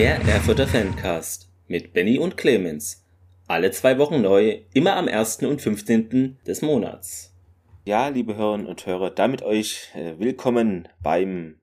Der Erfurter Fancast mit Benny und Clemens. Alle zwei Wochen neu, immer am 1. und 15. des Monats. Ja, liebe Hörerinnen und Hörer, damit euch äh, willkommen beim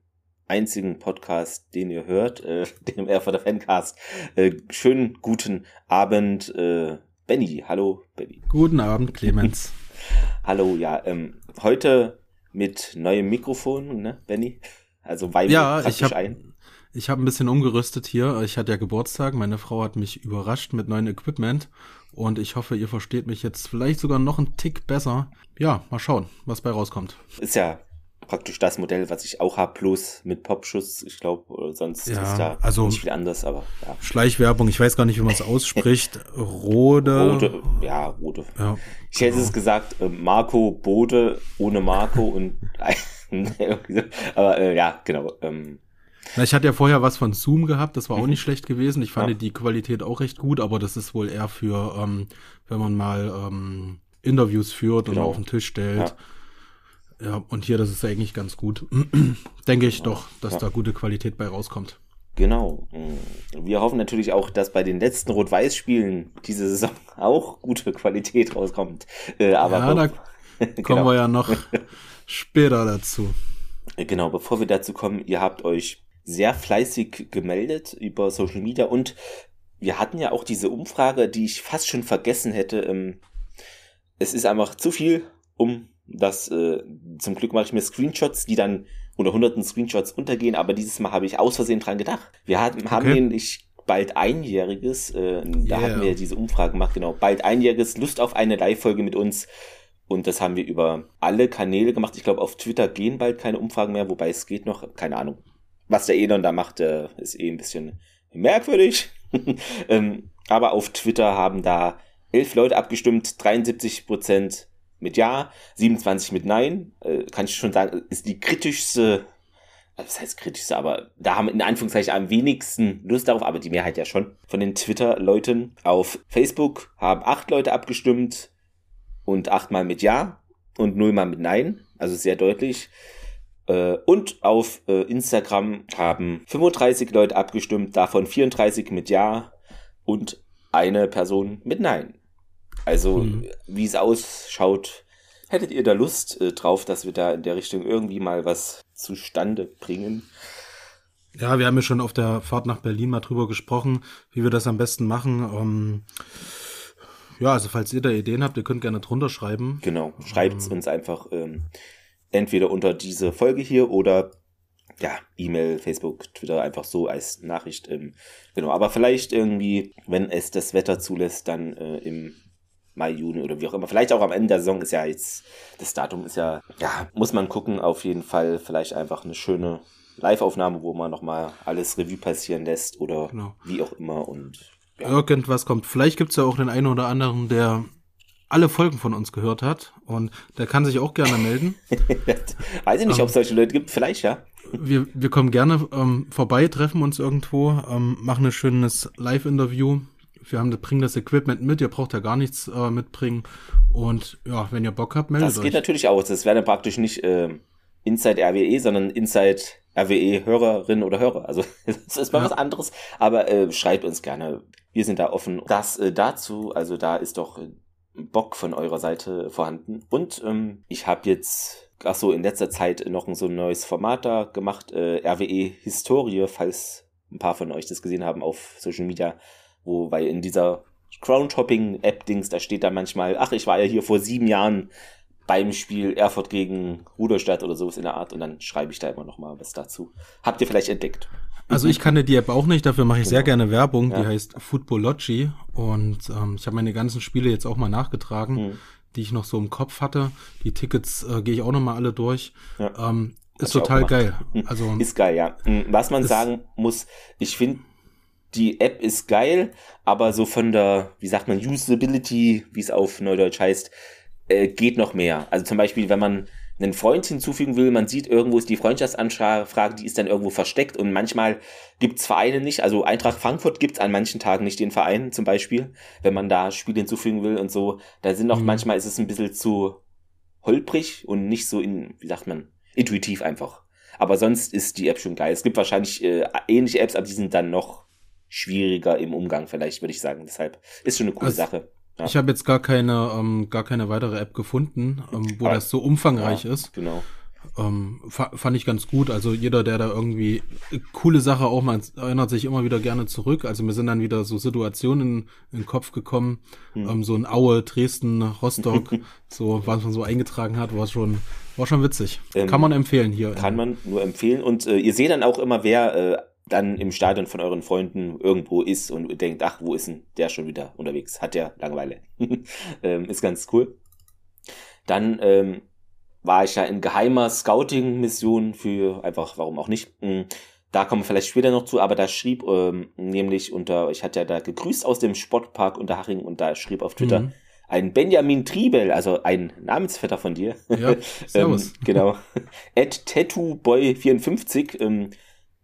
einzigen Podcast, den ihr hört, äh, dem Erfurter Fancast. Äh, schönen guten Abend, äh, Benny. Hallo, Benny. Guten Abend, Clemens. Hallo, ja, ähm, heute mit neuem Mikrofon, ne, Benny? Also weil ja, ich hab, ein. Ich habe ein bisschen umgerüstet hier. Ich hatte ja Geburtstag. Meine Frau hat mich überrascht mit neuem Equipment. Und ich hoffe, ihr versteht mich jetzt vielleicht sogar noch einen Tick besser. Ja, mal schauen, was bei rauskommt. Ist ja praktisch das Modell, was ich auch habe, plus mit Popschuss. Ich glaube, sonst ja, ist da also nicht viel anders, aber ja. Schleichwerbung, ich weiß gar nicht, wie man es ausspricht. Rode. Rode, ja, Rode. Ja, ich hätte genau. es gesagt, äh, Marco Bode ohne Marco und aber äh, ja, genau. Ähm, na, ich hatte ja vorher was von Zoom gehabt, das war auch mhm. nicht schlecht gewesen. Ich fand ja. die Qualität auch recht gut, aber das ist wohl eher für, ähm, wenn man mal ähm, Interviews führt genau. und auf den Tisch stellt. Ja. ja. und hier, das ist eigentlich ganz gut. Denke ich doch, dass ja. da gute Qualität bei rauskommt. Genau. Mm. Wir hoffen natürlich auch, dass bei den letzten Rot-Weiß-Spielen diese Saison auch gute Qualität rauskommt. Äh, aber ja, da genau. kommen wir ja noch später dazu. Genau, bevor wir dazu kommen, ihr habt euch sehr fleißig gemeldet über Social Media und wir hatten ja auch diese Umfrage, die ich fast schon vergessen hätte. Ähm, es ist einfach zu viel, um das, äh, zum Glück mache ich mir Screenshots, die dann unter hunderten Screenshots untergehen, aber dieses Mal habe ich aus Versehen dran gedacht. Wir hatten, okay. haben nämlich bald einjähriges, äh, da yeah. hatten wir diese Umfrage gemacht, genau, bald einjähriges, Lust auf eine Live-Folge mit uns. Und das haben wir über alle Kanäle gemacht. Ich glaube, auf Twitter gehen bald keine Umfragen mehr, wobei es geht noch, keine Ahnung was der Elon da macht, äh, ist eh ein bisschen merkwürdig. ähm, aber auf Twitter haben da elf Leute abgestimmt, 73 Prozent mit Ja, 27 mit Nein. Äh, kann ich schon sagen, ist die kritischste, also was heißt kritischste, aber da haben in Anführungszeichen am wenigsten Lust darauf, aber die Mehrheit ja schon. Von den Twitter-Leuten auf Facebook haben acht Leute abgestimmt und achtmal mit Ja und nullmal mit Nein. Also sehr deutlich. Äh, und auf äh, Instagram haben 35 Leute abgestimmt, davon 34 mit Ja und eine Person mit Nein. Also, mhm. wie es ausschaut, hättet ihr da Lust äh, drauf, dass wir da in der Richtung irgendwie mal was zustande bringen? Ja, wir haben ja schon auf der Fahrt nach Berlin mal drüber gesprochen, wie wir das am besten machen. Ähm, ja, also falls ihr da Ideen habt, ihr könnt gerne drunter schreiben. Genau, schreibt ähm, uns einfach. Ähm, entweder unter diese Folge hier oder ja, E-Mail, Facebook, Twitter, einfach so als Nachricht. Ähm, genau, aber vielleicht irgendwie, wenn es das Wetter zulässt, dann äh, im Mai, Juni oder wie auch immer. Vielleicht auch am Ende der Saison ist ja jetzt, das Datum ist ja, ja, muss man gucken, auf jeden Fall vielleicht einfach eine schöne Live-Aufnahme, wo man nochmal alles Revue passieren lässt oder genau. wie auch immer und ja. Irgendwas kommt. Vielleicht gibt's ja auch den einen oder anderen, der alle Folgen von uns gehört hat und der kann sich auch gerne melden. Weiß ich nicht, ähm, ob es solche Leute gibt, vielleicht ja. wir, wir kommen gerne ähm, vorbei, treffen uns irgendwo, ähm, machen ein schönes Live-Interview. Wir haben, bringen das Equipment mit, ihr braucht ja gar nichts äh, mitbringen. Und ja, wenn ihr Bock habt, meldet euch. Das geht euch. natürlich auch. Das wäre dann praktisch nicht äh, Inside RWE, sondern Inside RWE Hörerin oder Hörer. Also das ist mal ja. was anderes. Aber äh, schreibt uns gerne. Wir sind da offen. Das äh, dazu, also da ist doch Bock von eurer Seite vorhanden. Und ähm, ich habe jetzt, ach so, in letzter Zeit noch so ein neues Format da gemacht, äh, RWE Historie, falls ein paar von euch das gesehen haben auf Social Media, wo, weil in dieser Crown-Shopping-App-Dings, da steht da manchmal, ach, ich war ja hier vor sieben Jahren beim Spiel Erfurt gegen Ruderstadt oder sowas in der Art und dann schreibe ich da immer noch mal was dazu. Habt ihr vielleicht entdeckt? Also ich kannte die App auch nicht, dafür mache ich genau. sehr gerne Werbung. Ja. Die heißt Footballogy und ähm, ich habe meine ganzen Spiele jetzt auch mal nachgetragen, mhm. die ich noch so im Kopf hatte. Die Tickets äh, gehe ich auch noch mal alle durch. Ja. Ähm, ist total geil. Also ist geil, ja. Mhm. Was man sagen muss, ich finde die App ist geil, aber so von der, wie sagt man, Usability, wie es auf Neudeutsch heißt, äh, geht noch mehr. Also zum Beispiel, wenn man einen Freund hinzufügen will, man sieht, irgendwo ist die Freundschaftsanfrage, die ist dann irgendwo versteckt und manchmal gibt's Vereine nicht, also Eintracht Frankfurt gibt's an manchen Tagen nicht den Verein zum Beispiel, wenn man da Spiele hinzufügen will und so, da sind auch mhm. manchmal ist es ein bisschen zu holprig und nicht so in, wie sagt man, intuitiv einfach. Aber sonst ist die App schon geil. Es gibt wahrscheinlich äh, ähnliche Apps, aber die sind dann noch schwieriger im Umgang, vielleicht würde ich sagen. Deshalb ist schon eine coole also, Sache. Ja. Ich habe jetzt gar keine, ähm, gar keine weitere App gefunden, ähm, wo Aber, das so umfangreich ja, ist. Genau. Ähm, fand ich ganz gut. Also jeder, der da irgendwie coole Sache auch mal erinnert sich immer wieder gerne zurück. Also mir sind dann wieder so Situationen in, in den Kopf gekommen, hm. ähm, so ein Aue, Dresden, Rostock, so was man so eingetragen hat, war schon war schon witzig. Ähm, kann man empfehlen hier. Kann man nur empfehlen und äh, ihr seht dann auch immer, wer äh, dann im Stadion von euren Freunden irgendwo ist und denkt, ach, wo ist denn der schon wieder unterwegs? Hat der Langeweile. ähm, ist ganz cool. Dann ähm, war ich ja in geheimer Scouting-Mission für einfach, warum auch nicht. Hm, da kommen wir vielleicht später noch zu, aber da schrieb ähm, nämlich unter, ich hatte ja da gegrüßt aus dem Sportpark unter Haching und da schrieb auf Twitter mhm. ein Benjamin Triebel, also ein Namensvetter von dir. Ja, servus. ähm, genau. At TattooBoy54, ähm,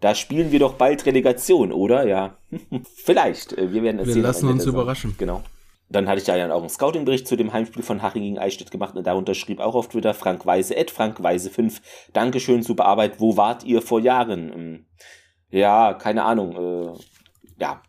da spielen wir doch bald Relegation, oder? Ja. vielleicht. Äh, wir werden es Wir lassen uns überraschen. Genau. Dann hatte ich da ja auch einen Scouting-Bericht zu dem Heimspiel von Haching gegen Eichstätt gemacht und darunter schrieb auch auf Twitter Frank Weise, Ed Frank Weise 5. Dankeschön, super Arbeit. Wo wart ihr vor Jahren? Ähm, ja, keine Ahnung. Äh, ja,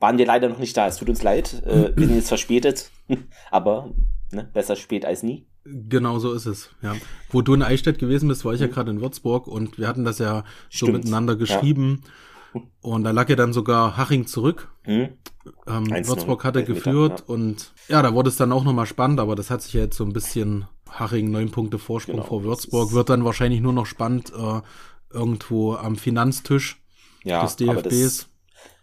waren wir leider noch nicht da. Es tut uns leid. Äh, wir sind jetzt verspätet. Aber ne, besser spät als nie. Genau so ist es, ja. Wo du in Eichstätt gewesen bist, war ich ja mhm. gerade in Würzburg und wir hatten das ja Stimmt. so miteinander geschrieben. Ja. Und da lag ja dann sogar Haching zurück. Mhm. Ähm, Würzburg hatte geführt ja. und ja, da wurde es dann auch nochmal spannend, aber das hat sich ja jetzt so ein bisschen Haching neun Punkte Vorsprung genau, vor Würzburg. Wird dann wahrscheinlich nur noch spannend äh, irgendwo am Finanztisch ja, des DFBs.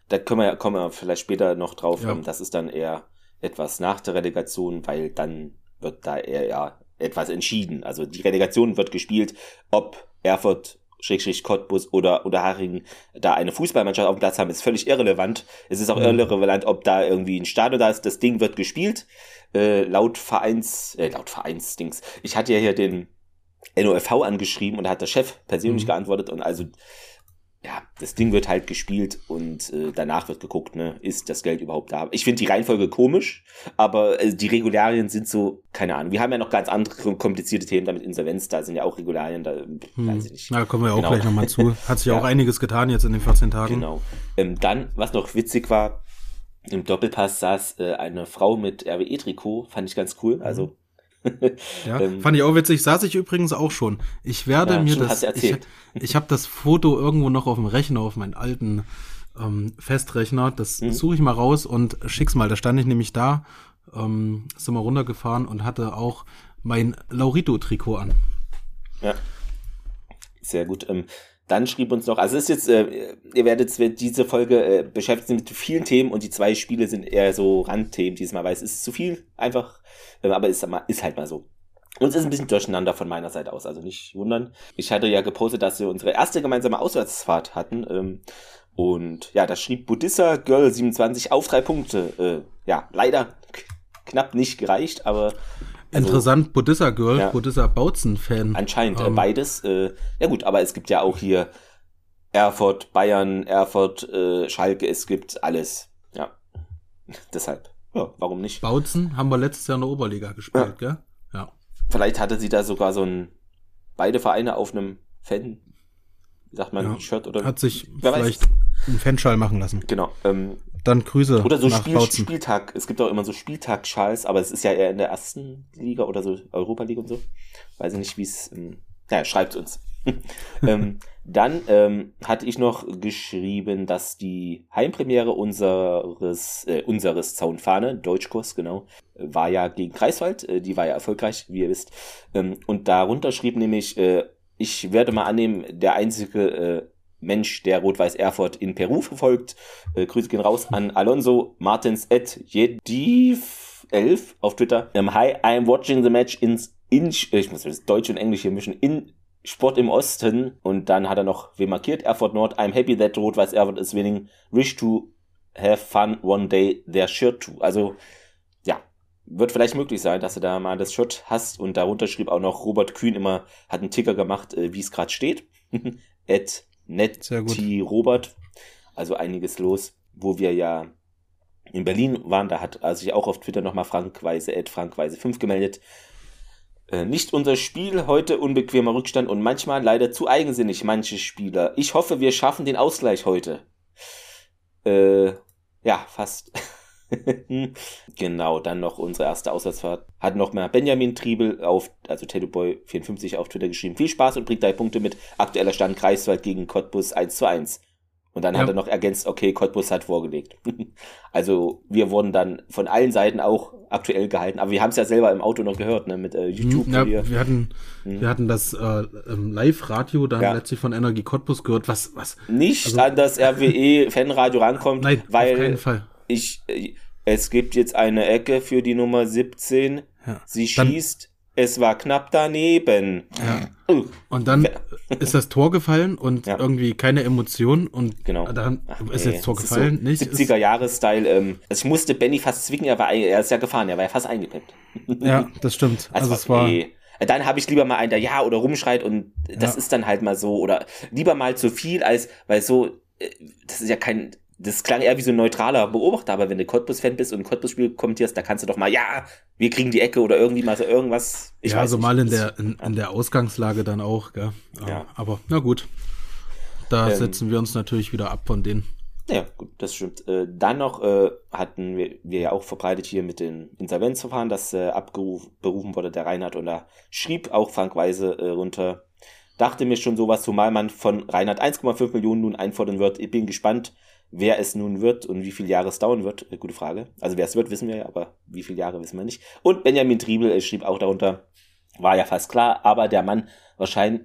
da können wir, kommen wir vielleicht später noch drauf. Ja. Ähm, das ist dann eher etwas nach der Relegation, weil dann wird da eher ja, etwas entschieden. Also die Relegation wird gespielt, ob Erfurt Schrägstrich Cottbus oder, oder Haringen da eine Fußballmannschaft auf dem Platz haben, ist völlig irrelevant. Es ist auch mhm. irrelevant, ob da irgendwie ein Stadion da ist. Das Ding wird gespielt. Äh, laut Vereins, äh, laut Vereinsdings. Ich hatte ja hier den NOFV angeschrieben und da hat der Chef persönlich mhm. geantwortet und also ja, das Ding wird halt gespielt und äh, danach wird geguckt, ne, ist das Geld überhaupt da? Ich finde die Reihenfolge komisch, aber äh, die Regularien sind so, keine Ahnung. Wir haben ja noch ganz andere komplizierte Themen damit Insolvenz, da sind ja auch Regularien, da hm. weiß ich nicht. Na, da kommen wir auch genau. gleich nochmal zu. Hat sich ja auch einiges getan jetzt in den 14 Tagen. Genau. Ähm, dann, was noch witzig war, im Doppelpass saß äh, eine Frau mit RWE-Trikot, fand ich ganz cool. Also ja, ähm, fand ich auch witzig. Saß ich übrigens auch schon. Ich werde ja, mir das. Ich, ich habe das Foto irgendwo noch auf dem Rechner, auf meinen alten ähm, Festrechner. Das mhm. suche ich mal raus und schick's mal. Da stand ich nämlich da, ähm, sind wir runtergefahren und hatte auch mein Laurito-Trikot an. Ja. Sehr gut. Ähm, dann schrieb uns noch, also es ist jetzt, äh, ihr werdet diese Folge äh, beschäftigt mit vielen Themen und die zwei Spiele sind eher so Randthemen diesmal, weil es ist zu viel einfach aber ist, ist halt mal so. Und es ist ein bisschen durcheinander von meiner Seite aus, also nicht wundern. Ich hatte ja gepostet, dass wir unsere erste gemeinsame Auswärtsfahrt hatten. Ähm, und ja, da schrieb Buddhissa Girl 27 auf drei Punkte. Äh, ja, leider knapp nicht gereicht, aber. Also, Interessant, Buddhissa Girl, ja, Buddhissa Bautzen-Fan. Anscheinend äh, ähm. beides. Äh, ja gut, aber es gibt ja auch hier Erfurt, Bayern, Erfurt, äh, Schalke, es gibt alles. Ja, deshalb. Ja, warum nicht? Bautzen haben wir letztes Jahr in der Oberliga gespielt, ja. gell? Ja. Vielleicht hatte sie da sogar so ein, beide Vereine auf einem Fan, wie sagt man, ja. Shirt oder. Hat sich vielleicht weiß. einen Fanschal machen lassen. Genau. Ähm, Dann Grüße. Oder so nach Spiel, Bautzen. Spieltag. Es gibt auch immer so Spieltag-Schals, aber es ist ja eher in der ersten Liga oder so Europa League und so. Weiß ich nicht, wie es. Ähm, naja, schreibt uns. ähm, dann ähm, hatte ich noch geschrieben, dass die Heimpremiere unseres, äh, unseres Zaunfahne, Deutschkurs, genau, war ja gegen Kreiswald. Äh, die war ja erfolgreich, wie ihr wisst. Ähm, und darunter schrieb nämlich, äh, ich werde mal annehmen, der einzige äh, Mensch, der Rot-Weiß Erfurt in Peru verfolgt. Äh, Grüße gehen raus an Alonso Martins at Jediv 11 auf Twitter. Ähm, hi, I'm watching the match in, in ich muss das Deutsch und Englisch hier mischen, in Sport im Osten und dann hat er noch wie markiert, Erfurt Nord, I'm happy that Rot-Weiß Erfurt is winning, wish to have fun one day, their shirt too. Also, ja, wird vielleicht möglich sein, dass du da mal das Shirt hast und darunter schrieb auch noch Robert Kühn immer, hat einen Ticker gemacht, äh, wie es gerade steht. At netti Robert. Also einiges los, wo wir ja in Berlin waren, da hat also sich auch auf Twitter nochmal Frankweise, at Frankweise 5 gemeldet. Äh, nicht unser Spiel, heute unbequemer Rückstand und manchmal leider zu eigensinnig manche Spieler. Ich hoffe, wir schaffen den Ausgleich heute. Äh, ja, fast. genau, dann noch unsere erste Auswärtsfahrt. Hat noch mal Benjamin Triebel auf, also Tattooboy54 auf Twitter geschrieben. Viel Spaß und bringt drei Punkte mit. Aktueller Stand Greifswald gegen Cottbus 1 zu 1. Und dann ja. hat er noch ergänzt, okay, Cottbus hat vorgelegt. also wir wurden dann von allen Seiten auch aktuell gehalten. Aber wir haben es ja selber im Auto noch gehört, ne, mit äh, YouTube. Ja, wir, wir hatten, hm. wir hatten das äh, Live-Radio dann ja. letztlich von Energie Cottbus gehört, was, was. Nicht also, an das RWE-Fanradio rankommt, Nein, weil auf keinen Fall. ich, äh, es gibt jetzt eine Ecke für die Nummer 17. Ja. Sie schießt es war knapp daneben. Ja. Und dann ist das Tor gefallen und ja. irgendwie keine Emotion und genau. dann Ach, ist jetzt Tor gefallen, so nicht? 70er Jahre-Style. Ähm, also ich musste Benny fast zwicken, er, war, er ist ja gefahren, er war ja fast eingepeppt. Ja, das stimmt. Also, also es war. Nee. Dann habe ich lieber mal einen, der ja oder rumschreit und das ja. ist dann halt mal so oder lieber mal zu viel als, weil so, äh, das ist ja kein, das klang eher wie so ein neutraler Beobachter, aber wenn du Cottbus-Fan bist und ein Cottbus-Spiel kommentierst, da kannst du doch mal, ja, wir kriegen die Ecke oder irgendwie mal so irgendwas. Ich ja, so nicht. mal in der, in, in, der Ausgangslage dann auch, gell? Ja. Aber na gut. Da ähm, setzen wir uns natürlich wieder ab von denen. Ja, gut, das stimmt. Äh, dann noch äh, hatten wir, wir ja auch verbreitet hier mit den Insolvenzverfahren, das äh, abberufen wurde, der Reinhard, und da schrieb auch Frank Weise äh, runter, dachte mir schon sowas, zumal man von Reinhard 1,5 Millionen nun einfordern wird. Ich bin gespannt, Wer es nun wird und wie viele Jahre es dauern wird, äh, gute Frage. Also wer es wird, wissen wir ja, aber wie viele Jahre wissen wir nicht. Und Benjamin Triebel äh, schrieb auch darunter, war ja fast klar, aber der Mann wahrscheinlich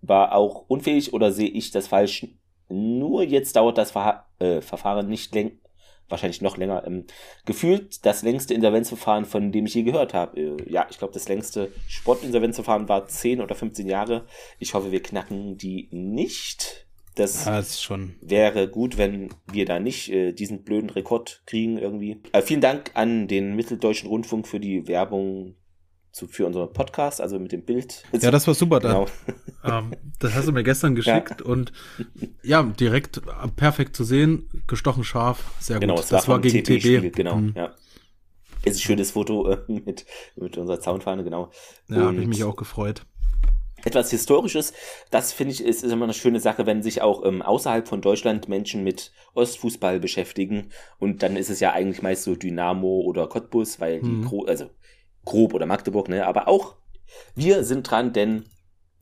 war auch unfähig oder sehe ich das falsch? Nur jetzt dauert das Ver äh, Verfahren nicht länger, wahrscheinlich noch länger. Ähm, gefühlt das längste Insolvenzverfahren, von dem ich je gehört habe. Äh, ja, ich glaube, das längste Sportinsolvenzverfahren war 10 oder 15 Jahre. Ich hoffe, wir knacken die nicht. Das, ja, das schon. wäre gut, wenn wir da nicht äh, diesen blöden Rekord kriegen irgendwie. Äh, vielen Dank an den Mitteldeutschen Rundfunk für die Werbung zu, für unseren Podcast, also mit dem Bild. Ja, das war super. Genau. ähm, das hast du mir gestern geschickt ja. und ja, direkt äh, perfekt zu sehen, gestochen scharf, sehr genau, gut. Das, das war, gegen TB. TB. Genau, mhm. ja. Ist ein schönes Foto äh, mit, mit unserer Zaunfahne, genau. Ja, habe ich mich auch gefreut etwas Historisches. Das finde ich ist, ist immer eine schöne Sache, wenn sich auch ähm, außerhalb von Deutschland Menschen mit Ostfußball beschäftigen. Und dann ist es ja eigentlich meist so Dynamo oder Cottbus, weil die, mhm. Gro also grob oder Magdeburg, ne? Aber auch wir sind dran, denn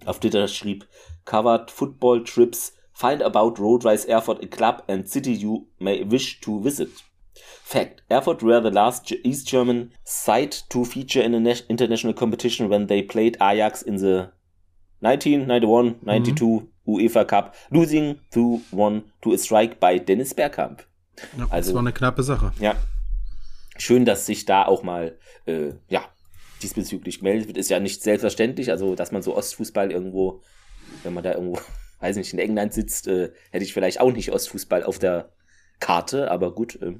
auf Twitter schrieb Covered Football Trips Find about Road Rise Erfurt a club and city you may wish to visit. Fact: Erfurt were the last East German side to feature in an international competition when they played Ajax in the 1991, 92 mhm. UEFA Cup, losing to one to a strike by Dennis Bergkamp. Ja, also, das war eine knappe Sache. Ja. Schön, dass sich da auch mal, äh, ja, diesbezüglich gemeldet wird. Ist ja nicht selbstverständlich, also, dass man so Ostfußball irgendwo, wenn man da irgendwo, weiß nicht, in England sitzt, äh, hätte ich vielleicht auch nicht Ostfußball auf der Karte, aber gut, äh,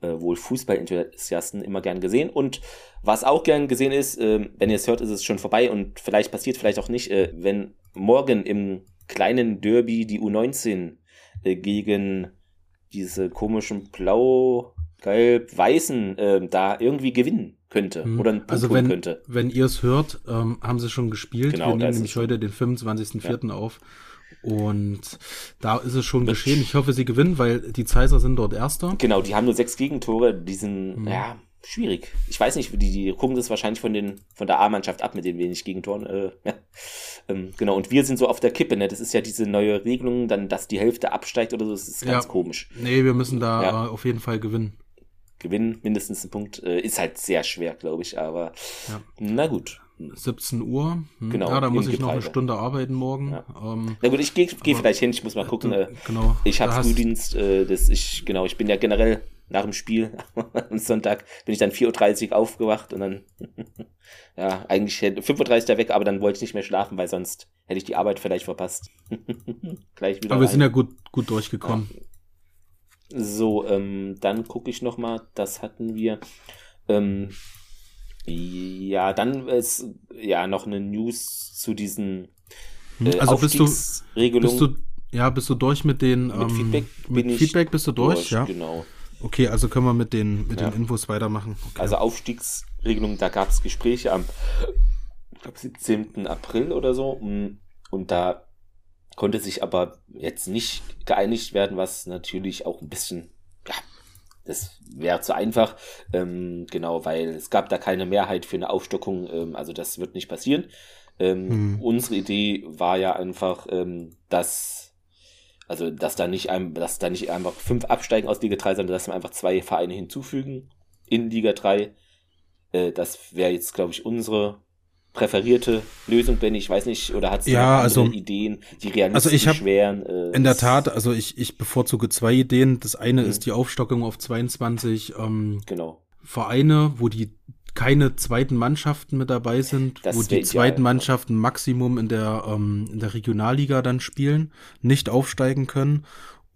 äh, wohl Fußballenthusiasten immer gern gesehen. Und was auch gern gesehen ist, äh, wenn ihr es hört, ist es schon vorbei und vielleicht passiert vielleicht auch nicht, äh, wenn morgen im kleinen Derby die U19 äh, gegen diese komischen blau, gelb, weißen äh, da irgendwie gewinnen könnte hm. oder einen Punkt also wenn, könnte. Wenn ihr es hört, ähm, haben sie schon gespielt. Genau, Wir nehmen nämlich heute den 25.04. Ja. auf. Und da ist es schon Mit geschehen. Ich hoffe, sie gewinnen, weil die Zeiser sind dort Erster. Genau, die haben nur sechs Gegentore. Die sind, mhm. ja, schwierig. Ich weiß nicht, die, die gucken das wahrscheinlich von, den, von der A-Mannschaft ab mit den wenig Gegentoren. Äh, ja. ähm, genau, und wir sind so auf der Kippe. Ne? Das ist ja diese neue Regelung, dann, dass die Hälfte absteigt oder so. Das ist ganz ja. komisch. Nee, wir müssen da ja. auf jeden Fall gewinnen. Gewinnen, mindestens ein Punkt. Äh, ist halt sehr schwer, glaube ich, aber na gut. 17 Uhr. Hm. Genau. Ja, da muss ich noch eine Stunde arbeiten morgen. Ja. Ähm, Na gut, ich gehe geh vielleicht hin, ich muss mal gucken. Äh, genau. Ich habe Frühdienst, äh, das ich, genau, ich bin ja generell nach dem Spiel am Sonntag bin ich dann 4.30 Uhr aufgewacht und dann, ja, eigentlich 5.30 Uhr weg, aber dann wollte ich nicht mehr schlafen, weil sonst hätte ich die Arbeit vielleicht verpasst. Gleich wieder. Aber wir sind ja gut, gut durchgekommen. Ja. So, ähm, dann gucke ich noch mal, das hatten wir. Ähm, ja, dann ist ja noch eine News zu diesen hm, äh, also bist du, bist du ja bist du durch mit den mit ähm, Feedback mit Feedback bist du durch, durch, ja genau okay also können wir mit den mit ja. den Infos weitermachen okay. also Aufstiegsregelung da gab es Gespräche am ich glaube 17. April oder so und da konnte sich aber jetzt nicht geeinigt werden, was natürlich auch ein bisschen, das wäre zu einfach, ähm, genau, weil es gab da keine Mehrheit für eine Aufstockung, ähm, also das wird nicht passieren. Ähm, hm. Unsere Idee war ja einfach, ähm, dass also dass da nicht ein, dass da nicht einfach fünf absteigen aus Liga 3, sondern dass wir einfach zwei Vereine hinzufügen in Liga 3. Äh, das wäre jetzt, glaube ich, unsere präferierte Lösung, Benny? Ich weiß nicht, oder hat es ja, also, Ideen, die realistisch also ich hab, wären? Äh, in der Tat, also ich, ich bevorzuge zwei Ideen. Das eine mhm. ist die Aufstockung auf 22 ähm, genau. Vereine, wo die keine zweiten Mannschaften mit dabei sind, das wo die zweiten ideal, Mannschaften Maximum in der, ähm, in der Regionalliga dann spielen, nicht aufsteigen können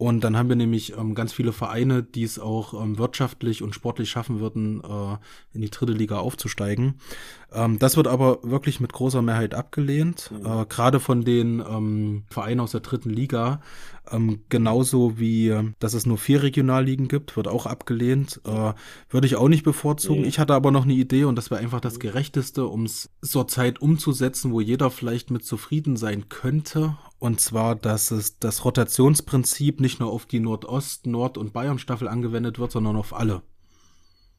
und dann haben wir nämlich ähm, ganz viele Vereine, die es auch ähm, wirtschaftlich und sportlich schaffen würden, äh, in die dritte Liga aufzusteigen. Ähm, das wird aber wirklich mit großer Mehrheit abgelehnt, mhm. äh, gerade von den ähm, Vereinen aus der dritten Liga. Ähm, genauso wie, dass es nur vier Regionalligen gibt, wird auch abgelehnt. Äh, würde ich auch nicht bevorzugen. Mhm. Ich hatte aber noch eine Idee und das wäre einfach das mhm. Gerechteste, um es zur Zeit umzusetzen, wo jeder vielleicht mit zufrieden sein könnte und zwar, dass es das Rotationsprinzip nicht nur auf die Nordost-, Nord- und Bayern-Staffel angewendet wird, sondern auf alle.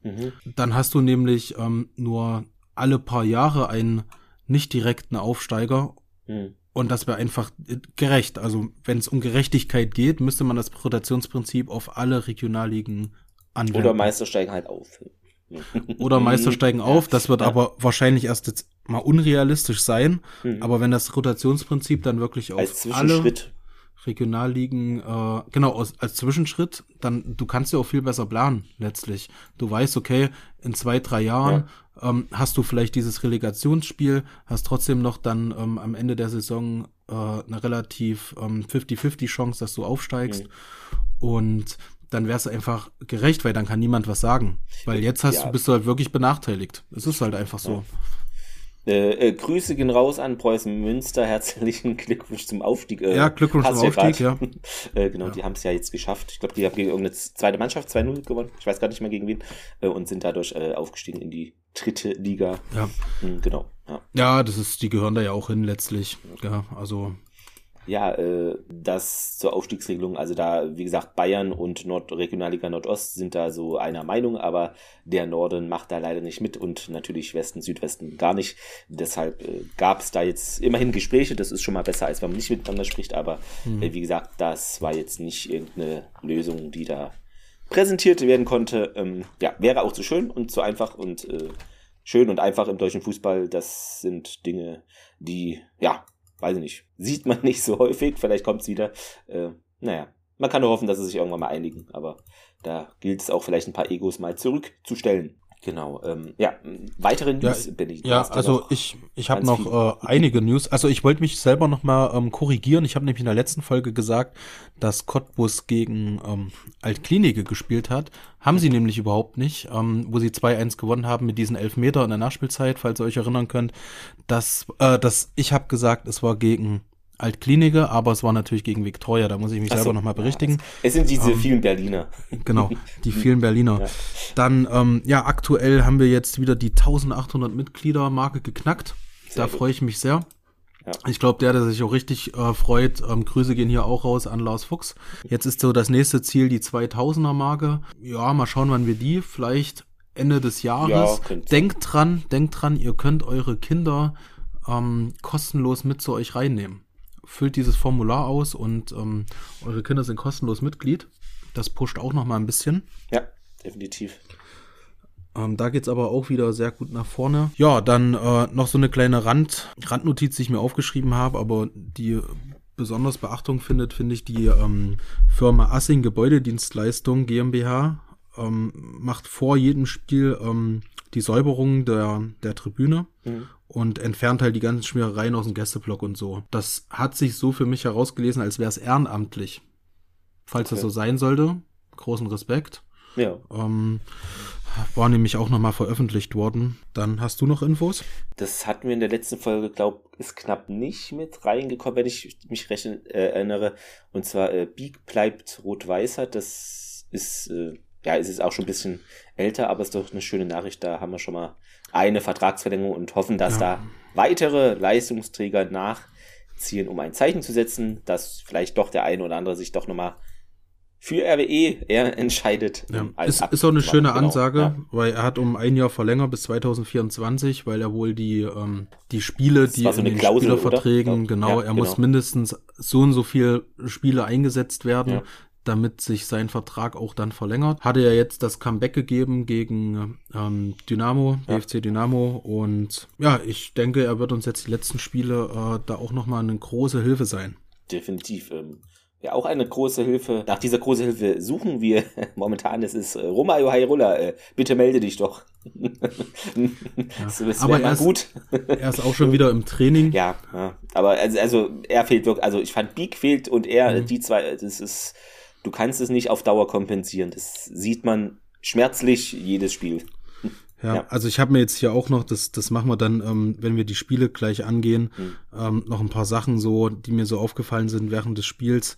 Mhm. Dann hast du nämlich ähm, nur alle paar Jahre einen nicht direkten Aufsteiger. Mhm. Und das wäre einfach gerecht. Also wenn es um Gerechtigkeit geht, müsste man das Rotationsprinzip auf alle Regionalligen anwenden. Oder Meister steigen halt auf. Oder Meister steigen auf. Das wird ja. aber wahrscheinlich erst jetzt mal unrealistisch sein. Mhm. Aber wenn das Rotationsprinzip dann wirklich auf alle Regionalligen, äh, genau, als, als Zwischenschritt, dann du kannst ja auch viel besser planen letztlich. Du weißt, okay, in zwei, drei Jahren ja. ähm, hast du vielleicht dieses Relegationsspiel, hast trotzdem noch dann ähm, am Ende der Saison äh, eine relativ ähm, 50-50 Chance, dass du aufsteigst. Mhm. Und dann wäre es einfach gerecht, weil dann kann niemand was sagen. Weil jetzt hast ja. du, bist du halt wirklich benachteiligt. Es ist halt einfach so. Ja. Äh, äh, Grüße gehen raus an Preußen Münster. Herzlichen Glückwunsch zum Aufstieg. Äh, ja, Glückwunsch zum Aufstieg, ja. äh, genau, ja. die haben es ja jetzt geschafft. Ich glaube, die haben gegen irgendeine zweite Mannschaft 2-0 gewonnen. Ich weiß gar nicht mehr gegen wen. Äh, und sind dadurch äh, aufgestiegen in die dritte Liga. Ja. Mhm, genau. Ja. ja, das ist, die gehören da ja auch hin letztlich. Ja, also ja, äh, das zur Aufstiegsregelung, also da, wie gesagt, Bayern und Nord Regionalliga Nordost sind da so einer Meinung, aber der Norden macht da leider nicht mit und natürlich Westen, Südwesten gar nicht. Deshalb äh, gab es da jetzt immerhin Gespräche, das ist schon mal besser, als wenn man nicht miteinander spricht, aber mhm. äh, wie gesagt, das war jetzt nicht irgendeine Lösung, die da präsentiert werden konnte. Ähm, ja, wäre auch zu schön und zu einfach und äh, schön und einfach im deutschen Fußball. Das sind Dinge, die, ja, weiß ich nicht, sieht man nicht so häufig, vielleicht kommt es wieder. Äh, naja, man kann nur hoffen, dass sie sich irgendwann mal einigen, aber da gilt es auch vielleicht ein paar Egos mal zurückzustellen. Genau. Ähm, ja, weitere News ja, bin ich. Ja, also ich, ich habe noch äh, einige News. Also ich wollte mich selber noch mal ähm, korrigieren. Ich habe nämlich in der letzten Folge gesagt, dass Cottbus gegen ähm, Altklinike gespielt hat. Haben sie nämlich überhaupt nicht, ähm, wo sie 2-1 gewonnen haben mit diesen Elfmeter in der Nachspielzeit, falls ihr euch erinnern könnt. Das, äh, das, ich habe gesagt, es war gegen Altkliniker, aber es war natürlich gegen Victoria, da muss ich mich Ach selber so, nochmal berichtigen. Es sind diese ähm, vielen Berliner. Genau, die vielen Berliner. Ja. Dann, ähm, ja, aktuell haben wir jetzt wieder die 1800 Mitglieder-Marke geknackt. Sehr da freue ich mich sehr. Ja. Ich glaube, der, der sich auch richtig äh, freut, ähm, Grüße gehen hier auch raus an Lars Fuchs. Jetzt ist so das nächste Ziel die 2000er Marke. Ja, mal schauen, wann wir die, vielleicht Ende des Jahres. Ja, denkt dran, denkt dran, ihr könnt eure Kinder ähm, kostenlos mit zu euch reinnehmen füllt dieses Formular aus und ähm, eure Kinder sind kostenlos Mitglied. Das pusht auch noch mal ein bisschen. Ja, definitiv. Ähm, da es aber auch wieder sehr gut nach vorne. Ja, dann äh, noch so eine kleine Rand, Randnotiz, die ich mir aufgeschrieben habe, aber die besonders Beachtung findet, finde ich die ähm, Firma Assing Gebäudedienstleistung GmbH ähm, macht vor jedem Spiel ähm, die Säuberung der, der Tribüne mhm. Und entfernt halt die ganzen Schmierereien aus dem Gästeblock und so. Das hat sich so für mich herausgelesen, als wäre es ehrenamtlich. Falls okay. das so sein sollte, großen Respekt. Ja. Ähm, war nämlich auch nochmal veröffentlicht worden. Dann hast du noch Infos? Das hatten wir in der letzten Folge, glaube ist knapp nicht mit reingekommen, wenn ich mich recht äh, erinnere. Und zwar äh, Beak bleibt rot-weißer. Das ist äh, ja, es ist auch schon ein bisschen älter, aber es ist doch eine schöne Nachricht. Da haben wir schon mal eine Vertragsverlängerung und hoffen, dass ja. da weitere Leistungsträger nach ziehen, um ein Zeichen zu setzen, dass vielleicht doch der eine oder andere sich doch nochmal für RWE er entscheidet. Ja. Ist, ist auch eine schöne genau. Ansage, ja. weil er hat um ein Jahr verlängert bis 2024, weil er wohl die, ähm, die Spiele, die so in den Klausel, Spielerverträgen, genau, ja, er genau. muss mindestens so und so viel Spiele eingesetzt werden. Ja damit sich sein Vertrag auch dann verlängert. Hatte ja jetzt das Comeback gegeben gegen ähm, Dynamo, ja. BFC Dynamo und ja, ich denke, er wird uns jetzt die letzten Spiele äh, da auch nochmal eine große Hilfe sein. Definitiv. Ähm, ja auch eine große Hilfe. Nach dieser großen Hilfe suchen wir momentan. Es ist äh, Romayo Hairola. Äh, bitte melde dich doch. das aber er ist, gut. er ist auch schon wieder im Training. Ja, ja. aber also, also er fehlt wirklich. Also ich fand Beak fehlt und er, mhm. die zwei, das ist, du kannst es nicht auf Dauer kompensieren. Das sieht man schmerzlich jedes Spiel. Ja, ja, also ich habe mir jetzt hier auch noch, das, das machen wir dann, ähm, wenn wir die Spiele gleich angehen, mhm. ähm, noch ein paar Sachen so, die mir so aufgefallen sind während des Spiels.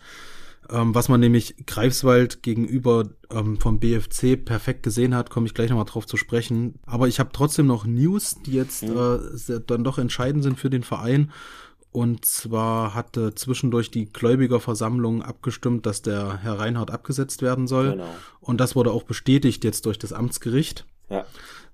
Ähm, was man nämlich Greifswald gegenüber ähm, vom BFC perfekt gesehen hat, komme ich gleich nochmal drauf zu sprechen. Aber ich habe trotzdem noch News, die jetzt mhm. äh, dann doch entscheidend sind für den Verein. Und zwar hatte zwischendurch die Gläubigerversammlung abgestimmt, dass der Herr Reinhardt abgesetzt werden soll. Genau. Und das wurde auch bestätigt jetzt durch das Amtsgericht. Ja.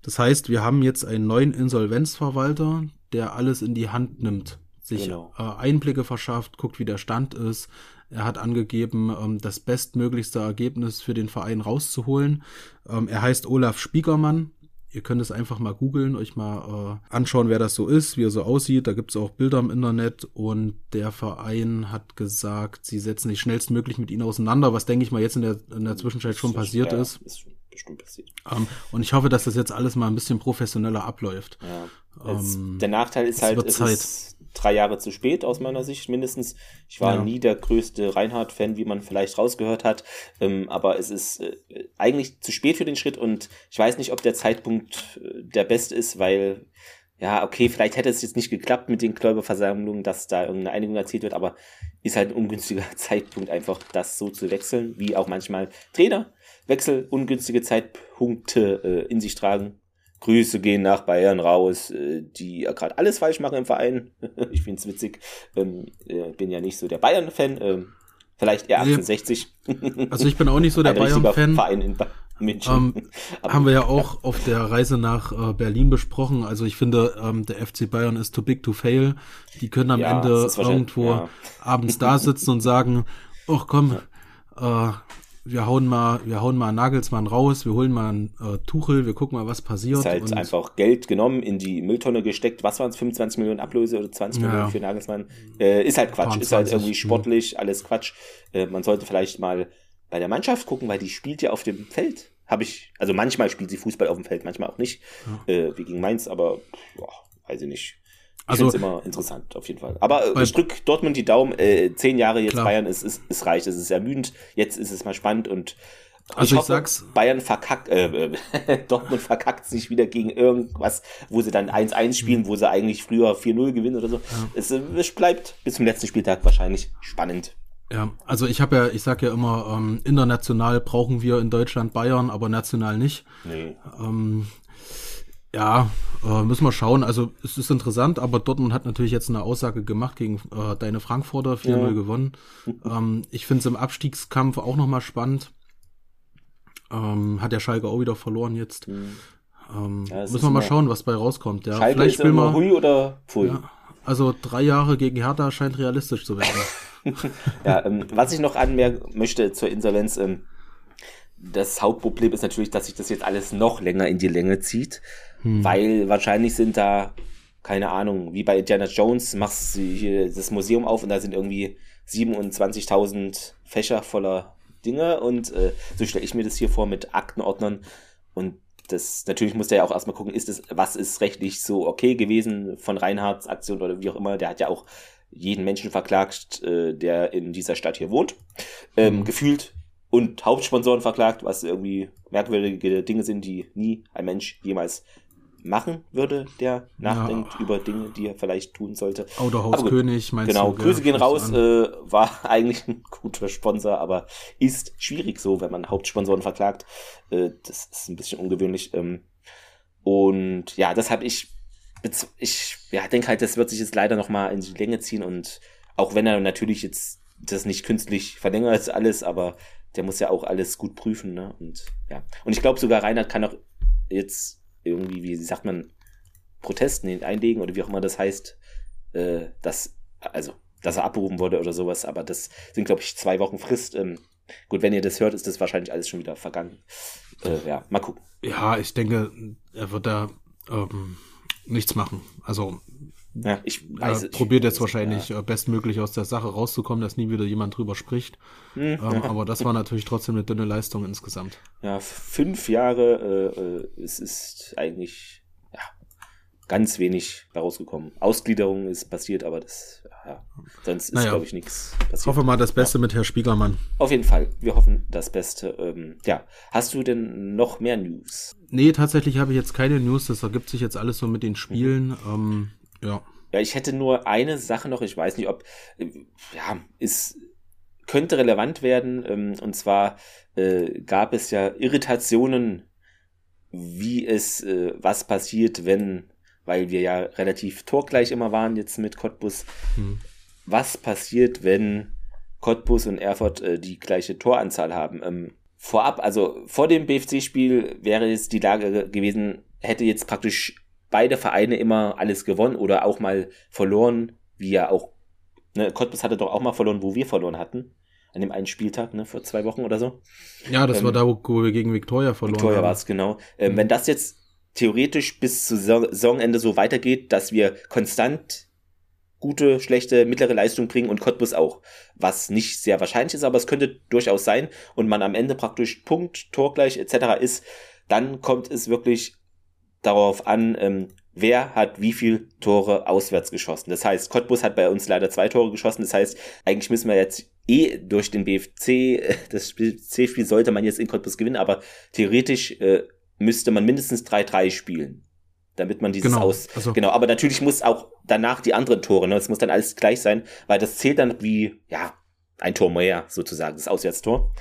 Das heißt, wir haben jetzt einen neuen Insolvenzverwalter, der alles in die Hand nimmt, sich genau. äh, Einblicke verschafft, guckt, wie der Stand ist. Er hat angegeben, ähm, das bestmöglichste Ergebnis für den Verein rauszuholen. Ähm, er heißt Olaf Spiegermann. Ihr könnt es einfach mal googeln, euch mal äh, anschauen, wer das so ist, wie er so aussieht. Da gibt es auch Bilder im Internet und der Verein hat gesagt, sie setzen sich schnellstmöglich mit ihnen auseinander, was denke ich mal jetzt in der, in der Zwischenzeit schon passiert ja, ist. ist bestimmt passiert. Ähm, und ich hoffe, dass das jetzt alles mal ein bisschen professioneller abläuft. Ja. Ähm, der Nachteil ist halt, es Zeit. ist drei Jahre zu spät aus meiner Sicht mindestens. Ich war ja. nie der größte Reinhard-Fan, wie man vielleicht rausgehört hat, ähm, aber es ist äh, eigentlich zu spät für den Schritt und ich weiß nicht, ob der Zeitpunkt äh, der beste ist, weil ja, okay, vielleicht hätte es jetzt nicht geklappt mit den Gläuberversammlungen, dass da irgendeine Einigung erzielt wird, aber ist halt ein ungünstiger Zeitpunkt, einfach das so zu wechseln, wie auch manchmal Trainer Wechsel ungünstige Zeitpunkte äh, in sich tragen. Grüße gehen nach Bayern raus, äh, die ja gerade alles falsch machen im Verein. ich finde es witzig. Ähm, äh, bin ja nicht so der Bayern-Fan. Ähm, vielleicht eher 1860. also ich bin auch nicht so der Bayern-Fan. Verein in ba München. Ähm, haben wir ja auch auf der Reise nach äh, Berlin besprochen. Also ich finde, ähm, der FC Bayern ist too big to fail. Die können am ja, Ende irgendwo ja. abends da sitzen und sagen, ach komm, ja. äh, wir hauen mal, wir hauen mal Nagelsmann raus, wir holen mal einen äh, Tuchel, wir gucken mal, was passiert. Ist halt einfach Geld genommen, in die Mülltonne gesteckt. Was waren es, 25 Millionen Ablöse oder 20 ja. Millionen für Nagelsmann? Äh, ist halt Quatsch, 20, ist halt irgendwie sportlich, mh. alles Quatsch. Äh, man sollte vielleicht mal bei der Mannschaft gucken, weil die spielt ja auf dem Feld. Habe ich, also manchmal spielt sie Fußball auf dem Feld, manchmal auch nicht, ja. äh, wie gegen Mainz, aber boah, weiß ich nicht. Ich also, es immer interessant, auf jeden Fall. Aber äh, ich drück Dortmund die Daumen. Äh, zehn Jahre jetzt klar. Bayern ist, ist, ist reich, es ist ermüdend. Jetzt ist es mal spannend und also ich, ich hoffe. Bayern verkackt, äh, Dortmund verkackt sich wieder gegen irgendwas, wo sie dann 1-1 spielen, wo sie eigentlich früher 4-0 gewinnen oder so. Ja. Es, es bleibt bis zum letzten Spieltag wahrscheinlich spannend. Ja, also ich habe ja, ich sag ja immer, ähm, international brauchen wir in Deutschland Bayern, aber national nicht. Nee. Ähm, ja, äh, müssen wir schauen. Also es ist interessant, aber Dortmund hat natürlich jetzt eine Aussage gemacht gegen äh, deine Frankfurter 4-0 ja. gewonnen. ähm, ich finde es im Abstiegskampf auch nochmal spannend. Ähm, hat der Schalke auch wieder verloren jetzt. Mhm. Ähm, ja, müssen wir mal schauen, was bei rauskommt. Ja, Schalke vielleicht ist will man Hui oder Pfui. Ja, also drei Jahre gegen Hertha scheint realistisch zu werden. ja, ähm, was ich noch anmerken möchte zur Insolvenz, ähm, das Hauptproblem ist natürlich, dass sich das jetzt alles noch länger in die Länge zieht, hm. weil wahrscheinlich sind da, keine Ahnung, wie bei Indiana Jones, machst du hier das Museum auf und da sind irgendwie 27.000 Fächer voller Dinge und äh, so stelle ich mir das hier vor mit Aktenordnern und das natürlich muss der ja auch erstmal gucken, ist es, was ist rechtlich so okay gewesen von Reinhards Aktion oder wie auch immer. Der hat ja auch jeden Menschen verklagt, äh, der in dieser Stadt hier wohnt. Ähm, mhm. Gefühlt und Hauptsponsoren verklagt, was irgendwie merkwürdige Dinge sind, die nie ein Mensch jemals machen würde, der nachdenkt ja. über Dinge, die er vielleicht tun sollte. Autohauskönig, meinst genau, du? Genau, Grüße gehen raus, äh, war eigentlich ein guter Sponsor, aber ist schwierig so, wenn man Hauptsponsoren verklagt. Äh, das ist ein bisschen ungewöhnlich. Ähm, und ja, deshalb ich, ich ja, denke halt, das wird sich jetzt leider noch mal in die Länge ziehen und auch wenn er natürlich jetzt das nicht künstlich verlängert ist alles, aber der muss ja auch alles gut prüfen, ne? Und ja. Und ich glaube sogar Reinhard kann auch jetzt irgendwie, wie sagt man, Protesten einlegen oder wie auch immer das heißt, äh, dass, also, dass er abberufen wurde oder sowas, aber das sind, glaube ich, zwei Wochen Frist. Ähm, gut, wenn ihr das hört, ist das wahrscheinlich alles schon wieder vergangen. Äh, ja, mal gucken. Ja, ich denke, er wird da ähm, nichts machen. Also ja, ich weiß, er probiert jetzt wahrscheinlich ja. Äh, bestmöglich aus der Sache rauszukommen, dass nie wieder jemand drüber spricht. Hm, ähm, ja. Aber das war natürlich trotzdem eine dünne Leistung insgesamt. Ja, fünf Jahre, äh, äh es ist eigentlich ja, ganz wenig rausgekommen. Ausgliederung ist passiert, aber das, ja, sonst ist, naja. glaube ich, nichts passiert. Hoffe mal das Beste mit Herr Spiegelmann. Auf jeden Fall, wir hoffen das Beste. Ähm, ja, hast du denn noch mehr News? Nee, tatsächlich habe ich jetzt keine News. Das ergibt sich jetzt alles so mit den Spielen. Mhm. Ähm, ja. Ja, ich hätte nur eine Sache noch, ich weiß nicht, ob, äh, ja, ist, könnte relevant werden, ähm, und zwar äh, gab es ja Irritationen, wie es, äh, was passiert, wenn, weil wir ja relativ torgleich immer waren jetzt mit Cottbus, hm. was passiert, wenn Cottbus und Erfurt äh, die gleiche Toranzahl haben. Ähm, vorab, also vor dem BFC-Spiel wäre jetzt die Lage gewesen, hätte jetzt praktisch beide Vereine immer alles gewonnen oder auch mal verloren, wie ja auch, ne, Cottbus hatte doch auch mal verloren, wo wir verloren hatten. An dem einen Spieltag, ne, vor zwei Wochen oder so. Ja, das ähm, war da, wo wir gegen Victoria verloren Victoria war es, genau. Ähm, mhm. Wenn das jetzt theoretisch bis zu Saisonende so weitergeht, dass wir konstant gute, schlechte, mittlere Leistung bringen und Cottbus auch. Was nicht sehr wahrscheinlich ist, aber es könnte durchaus sein und man am Ende praktisch Punkt, Torgleich etc. ist, dann kommt es wirklich darauf an, ähm, wer hat wie viel Tore auswärts geschossen. Das heißt, Cottbus hat bei uns leider zwei Tore geschossen. Das heißt, eigentlich müssen wir jetzt eh durch den BFC, das BFC-Spiel sollte man jetzt in Cottbus gewinnen, aber theoretisch äh, müsste man mindestens 3-3 spielen. Damit man dieses genau, aus. Also genau, aber natürlich muss auch danach die anderen Tore, ne? Es muss dann alles gleich sein, weil das zählt dann wie, ja, ein Tor mehr, sozusagen, das Auswärtstor.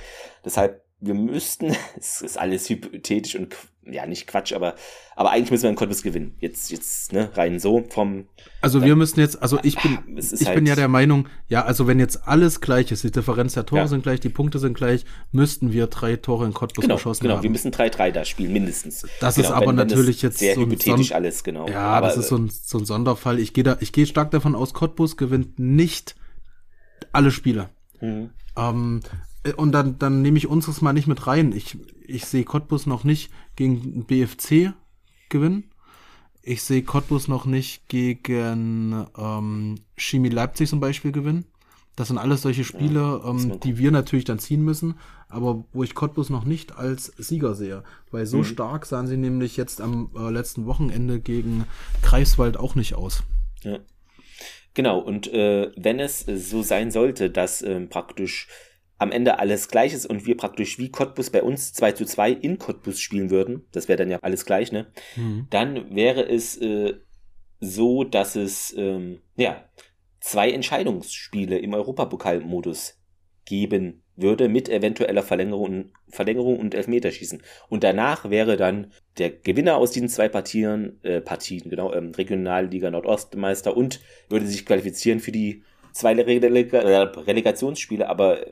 Deshalb wir müssten, es ist alles hypothetisch und ja, nicht Quatsch, aber, aber eigentlich müssen wir in Cottbus gewinnen. Jetzt, jetzt, ne, rein so vom. Also wir müssen jetzt, also ich bin, ich halt bin ja der Meinung, ja, also wenn jetzt alles gleich ist, die Differenz der Tore ja. sind gleich, die Punkte sind gleich, müssten wir drei Tore in Cottbus genau, geschossen genau, haben. Genau, wir müssen 3-3 da spielen, mindestens. Das genau, ist aber wenn, natürlich wenn jetzt sehr so hypothetisch Son alles, genau. Ja, aber, das ist so ein, so ein Sonderfall. Ich gehe da, ich gehe stark davon aus, Cottbus gewinnt nicht alle Spiele. Mhm. Ähm, äh, und dann, dann nehme ich unseres mal nicht mit rein. Ich, ich sehe Cottbus noch nicht gegen BFC gewinnen. Ich sehe Cottbus noch nicht gegen ähm, Chemie Leipzig zum Beispiel gewinnen. Das sind alles solche Spiele, ja, ähm, die wir natürlich dann ziehen müssen, aber wo ich Cottbus noch nicht als Sieger sehe. Weil so mhm. stark sahen sie nämlich jetzt am äh, letzten Wochenende gegen Greifswald auch nicht aus. Ja. Genau, und äh, wenn es so sein sollte, dass äh, praktisch am Ende alles gleich ist und wir praktisch wie Cottbus bei uns 2 zu 2 in Cottbus spielen würden, das wäre dann ja alles gleich, ne? Mhm. Dann wäre es äh, so, dass es ähm, ja zwei Entscheidungsspiele im Europapokalmodus geben würde mit eventueller Verlängerung, Verlängerung und Elfmeterschießen. Und danach wäre dann der Gewinner aus diesen zwei Partien, äh, Partien, genau, ähm, Regionalliga Nordostmeister und würde sich qualifizieren für die zwei Relega Relegationsspiele, aber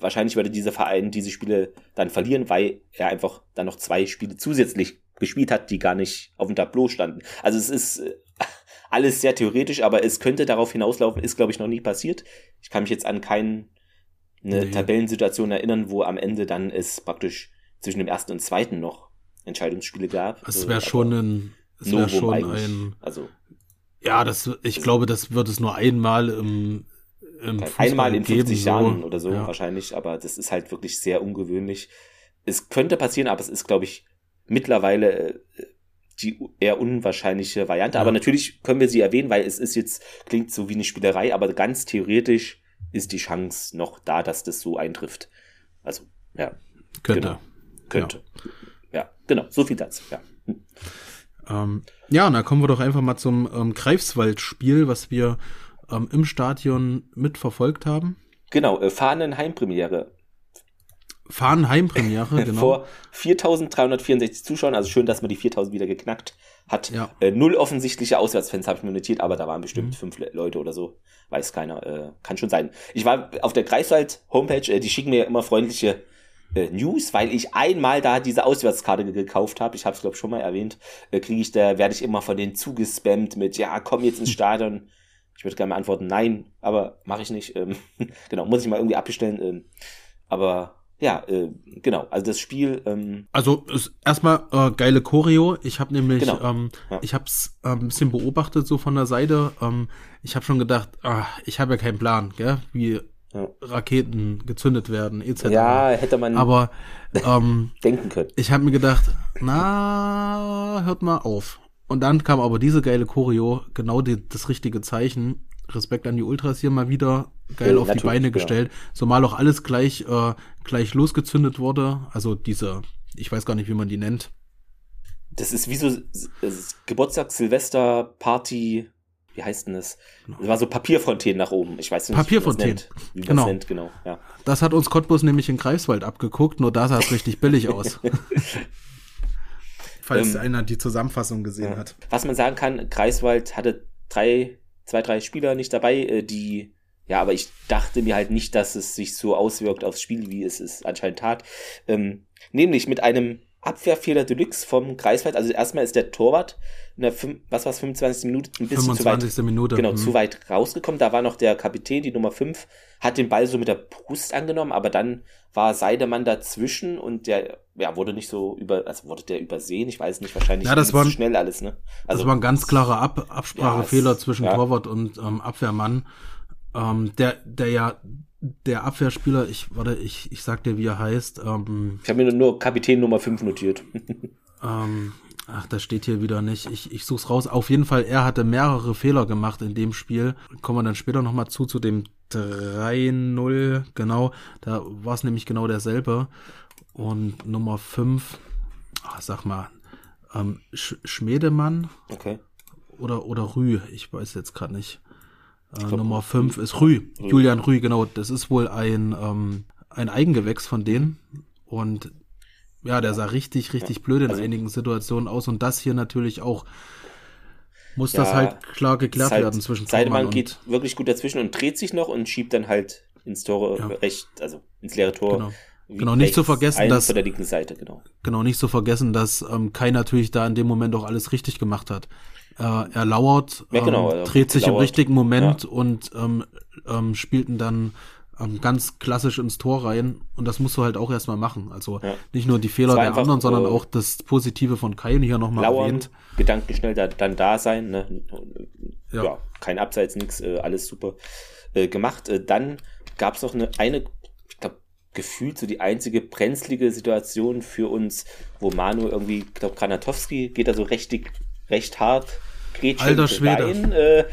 wahrscheinlich würde dieser Verein diese Spiele dann verlieren, weil er einfach dann noch zwei Spiele zusätzlich gespielt hat, die gar nicht auf dem Tableau standen. Also es ist äh, alles sehr theoretisch, aber es könnte darauf hinauslaufen, ist glaube ich noch nie passiert. Ich kann mich jetzt an keine nee. Tabellensituation erinnern, wo am Ende dann es praktisch zwischen dem ersten und zweiten noch Entscheidungsspiele gab. Es wäre schon ein, es wäre schon ein, also ja, das, ich glaube, das wird es nur einmal im Einmal in 50 geben, Jahren so. oder so ja. wahrscheinlich, aber das ist halt wirklich sehr ungewöhnlich. Es könnte passieren, aber es ist, glaube ich, mittlerweile äh, die eher unwahrscheinliche Variante. Ja. Aber natürlich können wir sie erwähnen, weil es ist jetzt, klingt so wie eine Spielerei, aber ganz theoretisch ist die Chance noch da, dass das so eintrifft. Also, ja. Könnte. Genau. Könnte. Ja. ja, genau. So viel dazu, ja. Hm. Ähm, ja, und da kommen wir doch einfach mal zum ähm, Greifswald-Spiel, was wir ähm, im Stadion mitverfolgt haben. Genau, äh, Fahnen Heimpremiere. Fahnenheimpremiere, genau. Vor 4364 Zuschauern, also schön, dass man die 4000 wieder geknackt hat. Ja. Äh, null offensichtliche Auswärtsfans habe ich mir notiert, aber da waren bestimmt mhm. fünf Leute oder so. Weiß keiner. Äh, kann schon sein. Ich war auf der Greifswald-Homepage, äh, die schicken mir immer freundliche äh, News, weil ich einmal da diese Auswärtskarte gekauft habe. Ich habe es, glaube ich, schon mal erwähnt. Äh, Kriege ich da, werde ich immer von denen zugespammt mit, ja, komm jetzt ins Stadion. Ich würde gerne mal antworten, nein, aber mache ich nicht. Ähm, genau, muss ich mal irgendwie abbestellen. Ähm, aber ja, äh, genau. Also das Spiel. Ähm, also erstmal äh, geile Choreo. Ich habe nämlich, genau. ähm, ja. ich habe es äh, ein bisschen beobachtet so von der Seite. Ähm, ich habe schon gedacht, ach, ich habe ja keinen Plan, gell, wie ja. Raketen gezündet werden etc. Ja, hätte man. Aber ähm, denken können. Ich habe mir gedacht, na, hört mal auf. Und dann kam aber diese geile Choreo, genau die, das richtige Zeichen. Respekt an die Ultras hier mal wieder geil ja, auf die Beine gestellt. Ja. Zumal auch alles gleich, äh, gleich losgezündet wurde. Also diese, ich weiß gar nicht, wie man die nennt. Das ist wie so Geburtstag, Silvester, Party, wie heißt denn das? Genau. Das war so Papierfontänen nach oben. Ich weiß nicht, Papierfontänen. wie man genau. nennt. Genau, ja. Das hat uns Cottbus nämlich in Greifswald abgeguckt, nur da sah es richtig billig aus. Falls ähm, einer die Zusammenfassung gesehen ja. hat. Was man sagen kann, Greifswald hatte drei zwei, drei Spieler nicht dabei, äh, die, ja, aber ich dachte mir halt nicht, dass es sich so auswirkt aufs Spiel, wie es es anscheinend tat. Ähm, nämlich mit einem Abwehrfehler Deluxe vom Kreiswald. Also erstmal ist der Torwart in der, was war's, 25. Minute ein bisschen 25. zu weit, Minute. Genau, mhm. zu weit rausgekommen. Da war noch der Kapitän, die Nummer 5, hat den Ball so mit der Brust angenommen, aber dann war Seidemann dazwischen und der ja, wurde nicht so über, also wurde der übersehen, ich weiß nicht, wahrscheinlich ja, das war, schnell alles, ne? Also, das war ein ganz klarer Ab Absprachefehler ja, zwischen ja. Torwart und ähm, Abwehrmann. Ähm, der, der ja, der Abwehrspieler, ich, warte, ich, ich sag dir, wie er heißt. Ähm, ich habe mir nur Kapitän Nummer 5 notiert. ähm, ach, das steht hier wieder nicht. Ich, ich such's raus. Auf jeden Fall, er hatte mehrere Fehler gemacht in dem Spiel. Kommen wir dann später nochmal zu, zu dem 3-0, genau. Da war es nämlich genau derselbe. Und Nummer 5, ach, sag mal, ähm, Sch Schmedemann. Okay. Oder, oder Rü, ich weiß jetzt gerade nicht. Äh, Nummer 5 ist Rü, Rü, Julian Rü, genau. Das ist wohl ein, ähm, ein Eigengewächs von denen. Und ja, der sah richtig, richtig ja. blöd in also, einigen Situationen aus. Und das hier natürlich auch. Muss ja, das halt klar geklärt halt, werden zwischen Seidemann geht wirklich gut dazwischen und dreht sich noch und schiebt dann halt ins Tor ja. recht, also ins leere Tor. Genau. Genau, nicht zu vergessen, dass der linken Seite, genau. Genau, nicht zu vergessen, dass ähm, Kai natürlich da in dem Moment auch alles richtig gemacht hat. Äh, er lauert, ja, genau, ähm, dreht sich lauert. im richtigen Moment ja. und ähm, ähm, spielt ihn dann ähm, ganz klassisch ins Tor rein. Und das musst du halt auch erstmal machen. Also ja. nicht nur die Fehler der anderen, sondern äh, auch das Positive von Kai hier nochmal erwähnt. Gedanken schnell da, dann da sein. Ne? Ja. kein Abseits, nix, äh, alles super äh, gemacht. Äh, dann gab es noch eine, eine gefühlt so die einzige brenzlige Situation für uns, wo Manu irgendwie, ich glaube, Granatowski geht da so richtig, recht hart Alter Schwede. Rein, äh,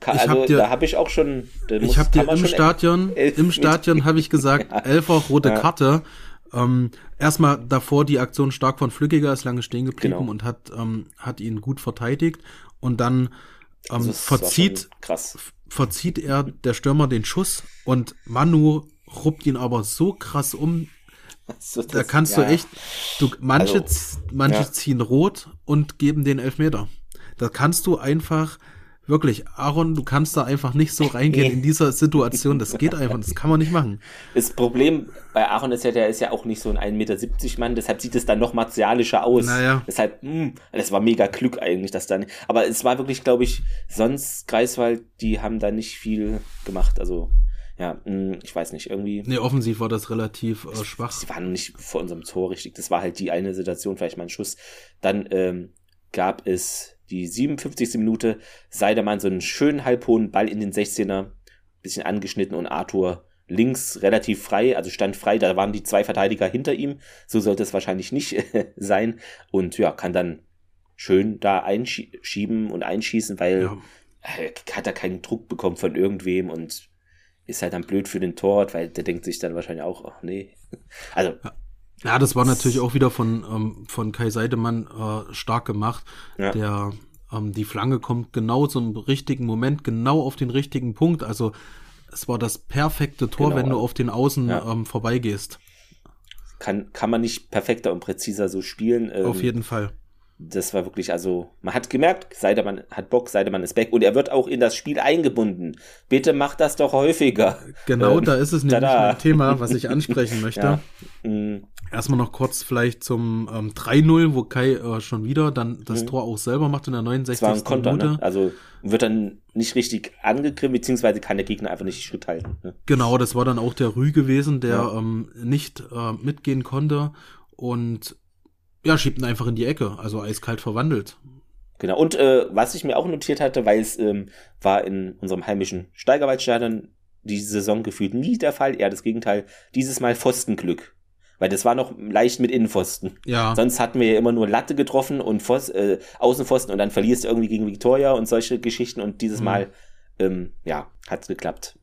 kann, also dir, da habe ich auch schon. ich habe dir im Stadion, im Stadion habe ich gesagt, ja. Elfer rote ja. Karte. Ähm, erstmal davor die Aktion stark von Flückiger ist lange stehen geblieben genau. und hat ähm, hat ihn gut verteidigt und dann ähm, also verzieht verzieht er der Stürmer den Schuss und Manu ruppt ihn aber so krass um. So, da kannst ja. du echt, du, manche, also, manche ziehen rot und geben den Elfmeter. Da kannst du einfach, wirklich, Aaron, du kannst da einfach nicht so reingehen in dieser Situation. Das geht einfach, das kann man nicht machen. Das Problem bei Aaron ist ja, der ist ja auch nicht so ein 1,70 Meter Mann, deshalb sieht es dann noch martialischer aus. Naja. Deshalb, mh, hm, das war mega Glück eigentlich, dass dann, aber es war wirklich, glaube ich, sonst Greifswald, die haben da nicht viel gemacht, also ja, hm, ich weiß nicht, irgendwie. Nee, offensiv war das relativ äh, schwach. Sie waren nicht vor unserem Tor richtig. Das war halt die eine Situation, vielleicht mal ein Schuss. Dann ähm, gab es die 57. Minute. Seidemann so einen schönen halbhohen Ball in den 16er, bisschen angeschnitten und Arthur links relativ frei, also stand frei, da waren die zwei Verteidiger hinter ihm. So sollte es wahrscheinlich nicht sein. Und ja, kann dann schön da einschieben und einschießen, weil ja. hat er keinen Druck bekommen von irgendwem und ist halt dann blöd für den Torwart, weil der denkt sich dann wahrscheinlich auch, ach nee. Also. Ja, das war natürlich auch wieder von, ähm, von Kai Seidemann äh, stark gemacht. Ja. Der, ähm, die Flanke kommt genau zum richtigen Moment, genau auf den richtigen Punkt. Also es war das perfekte Tor, genau. wenn du auf den Außen ja. ähm, vorbeigehst. kann, kann man nicht perfekter und präziser so spielen. Ähm, Auf jeden Fall das war wirklich, also, man hat gemerkt, Seidemann hat Bock, Seidemann ist back und er wird auch in das Spiel eingebunden. Bitte macht das doch häufiger. Genau, ähm, da ist es nämlich ein Thema, was ich ansprechen möchte. Ja. Mhm. Erstmal noch kurz vielleicht zum ähm, 3-0, wo Kai äh, schon wieder dann das mhm. Tor auch selber macht in der 69. Das war ein Konter, Ne? Also wird dann nicht richtig angegriffen, beziehungsweise kann der Gegner einfach nicht Schritt halten. Ne? Genau, das war dann auch der Rü gewesen, der ja. ähm, nicht äh, mitgehen konnte und ja, schiebt ihn einfach in die Ecke, also eiskalt verwandelt. Genau, und äh, was ich mir auch notiert hatte, weil es ähm, war in unserem heimischen Steigerwaldstadion diese Saison gefühlt nie der Fall, eher das Gegenteil, dieses Mal Pfostenglück. Weil das war noch leicht mit Innenpfosten. Ja. Sonst hatten wir ja immer nur Latte getroffen und Pfost, äh, Außenpfosten und dann verlierst du irgendwie gegen Victoria und solche Geschichten und dieses mhm. Mal, ähm, ja, hat's geklappt.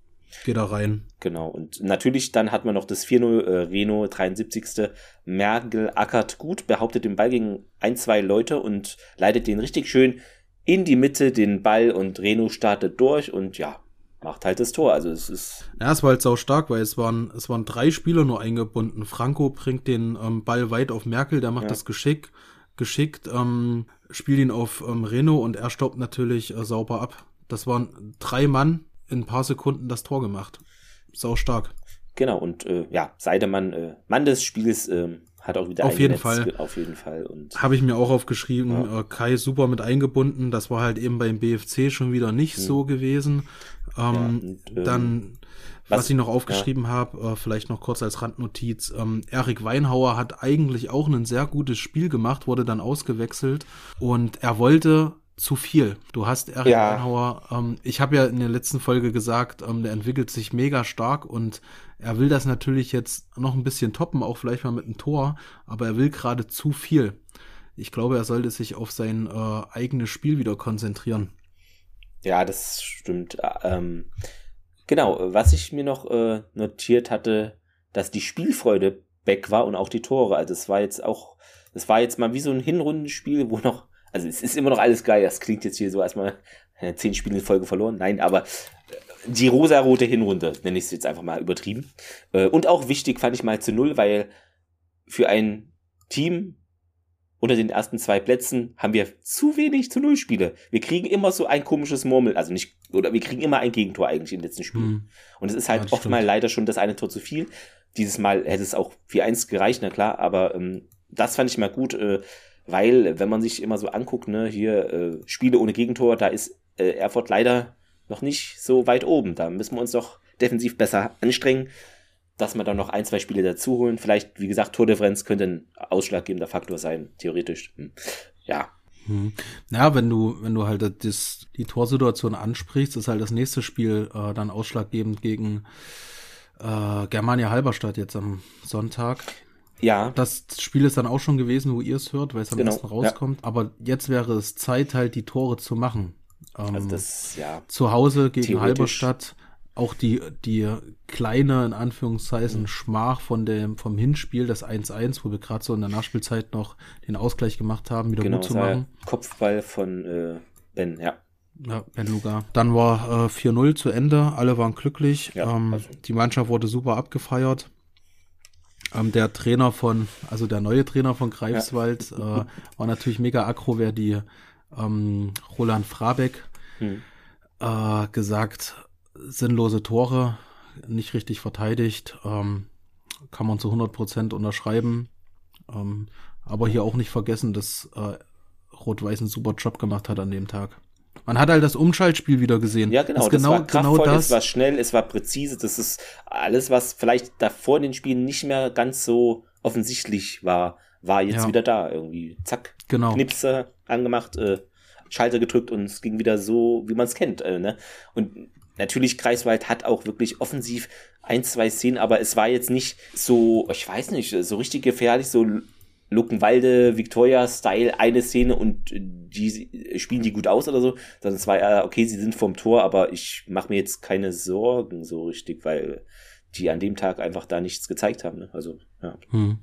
Geh da rein. Genau. Und natürlich dann hat man noch das 4-0 äh, Reno 73. Merkel ackert gut, behauptet den Ball gegen ein, zwei Leute und leitet den richtig schön in die Mitte, den Ball und Reno startet durch und ja, macht halt das Tor. Also es ist. Ja, es war halt sau stark, weil es waren, es waren drei Spieler nur eingebunden. Franco bringt den ähm, Ball weit auf Merkel, der macht ja. das Geschick, geschickt, ähm, spielt ihn auf ähm, Reno und er staubt natürlich äh, sauber ab. Das waren drei Mann, in ein paar Sekunden das Tor gemacht. Sau stark. Genau, und äh, ja, Seidemann, äh, Mann des Spiels, äh, hat auch wieder auf jeden Fall auf jeden Fall und habe ich mir auch aufgeschrieben ja. äh, Kai super mit eingebunden das war halt eben beim BFC schon wieder nicht hm. so gewesen ähm, ja, und, ähm, dann was, was, ich noch aufgeschrieben ja. habe äh, vielleicht noch kurz als Randnotiz ähm, Erik Weinhauer hat eigentlich auch ein sehr gutes Spiel gemacht wurde dann ausgewechselt und er wollte zu viel. Du hast Eric ja. Einhauer, ähm, ich habe ja in der letzten Folge gesagt, ähm, der entwickelt sich mega stark und er will das natürlich jetzt noch ein bisschen toppen, auch vielleicht mal mit einem Tor, aber er will gerade zu viel. Ich glaube, er sollte sich auf sein äh, eigenes Spiel wieder konzentrieren. Ja, das stimmt. Ähm, genau, was ich mir noch äh, notiert hatte, dass die Spielfreude weg war und auch die Tore. Also es war jetzt auch, es war jetzt mal wie so ein Hinrundenspiel, wo noch also es ist immer noch alles geil. Das klingt jetzt hier so erstmal äh, zehn Spiele in Folge verloren. Nein, aber äh, die rosarote Hinrunde, nenne ich es jetzt einfach mal übertrieben. Äh, und auch wichtig fand ich mal zu null, weil für ein Team unter den ersten zwei Plätzen haben wir zu wenig zu null Spiele. Wir kriegen immer so ein komisches Murmel, also nicht, oder wir kriegen immer ein Gegentor eigentlich in den letzten Spielen. Mhm. Und es ist halt ja, oft mal leider schon das eine Tor zu viel. Dieses Mal hätte es auch 4-1 gereicht, na klar, aber ähm, das fand ich mal gut. Äh, weil, wenn man sich immer so anguckt, ne, hier äh, Spiele ohne Gegentor, da ist äh, Erfurt leider noch nicht so weit oben. Da müssen wir uns doch defensiv besser anstrengen, dass wir dann noch ein, zwei Spiele dazu holen. Vielleicht, wie gesagt, Tordifferenz könnte ein ausschlaggebender Faktor sein, theoretisch. Hm. Ja. Hm. Ja, wenn du, wenn du halt das, die Torsituation ansprichst, ist halt das nächste Spiel äh, dann ausschlaggebend gegen äh, Germania Halberstadt jetzt am Sonntag. Ja. Das Spiel ist dann auch schon gewesen, wo ihr es hört, weil es am genau, besten rauskommt. Ja. Aber jetzt wäre es Zeit, halt die Tore zu machen. Ähm, also das, ja. Zu Hause gegen Halberstadt. Auch die, die kleine, in Anführungszeichen, mhm. Schmach von dem, vom Hinspiel, das 1-1, wo wir gerade so in der Nachspielzeit noch den Ausgleich gemacht haben, wieder genau, gut zu machen. Kopfball von äh, Ben, ja. Ja, Ben Luga. Dann war äh, 4-0 zu Ende, alle waren glücklich. Ja, ähm, also. Die Mannschaft wurde super abgefeiert. Ähm, der Trainer von, also der neue Trainer von Greifswald, ja. äh, war natürlich mega aggro, wer die ähm, Roland Frabeck hm. äh, gesagt, sinnlose Tore, nicht richtig verteidigt, ähm, kann man zu 100 Prozent unterschreiben. Ähm, aber hier auch nicht vergessen, dass äh, Rot-Weiß einen super Job gemacht hat an dem Tag. Man hat halt das Umschaltspiel wieder gesehen. Ja, genau. Das, das genau, war kraftvoll, genau das. es war schnell, es war präzise. Das ist alles, was vielleicht davor in den Spielen nicht mehr ganz so offensichtlich war, war jetzt ja. wieder da. Irgendwie, zack, genau. Knipse angemacht, äh, Schalter gedrückt und es ging wieder so, wie man es kennt. Äh, ne? Und natürlich, Kreiswald hat auch wirklich offensiv ein, zwei Szenen, aber es war jetzt nicht so, ich weiß nicht, so richtig gefährlich, so Luckenwalde, Victoria-Style eine Szene und die spielen die gut aus oder so, sondern es war ja, okay, sie sind vom Tor, aber ich mache mir jetzt keine Sorgen so richtig, weil die an dem Tag einfach da nichts gezeigt haben. Ne? Also, ja. Hm.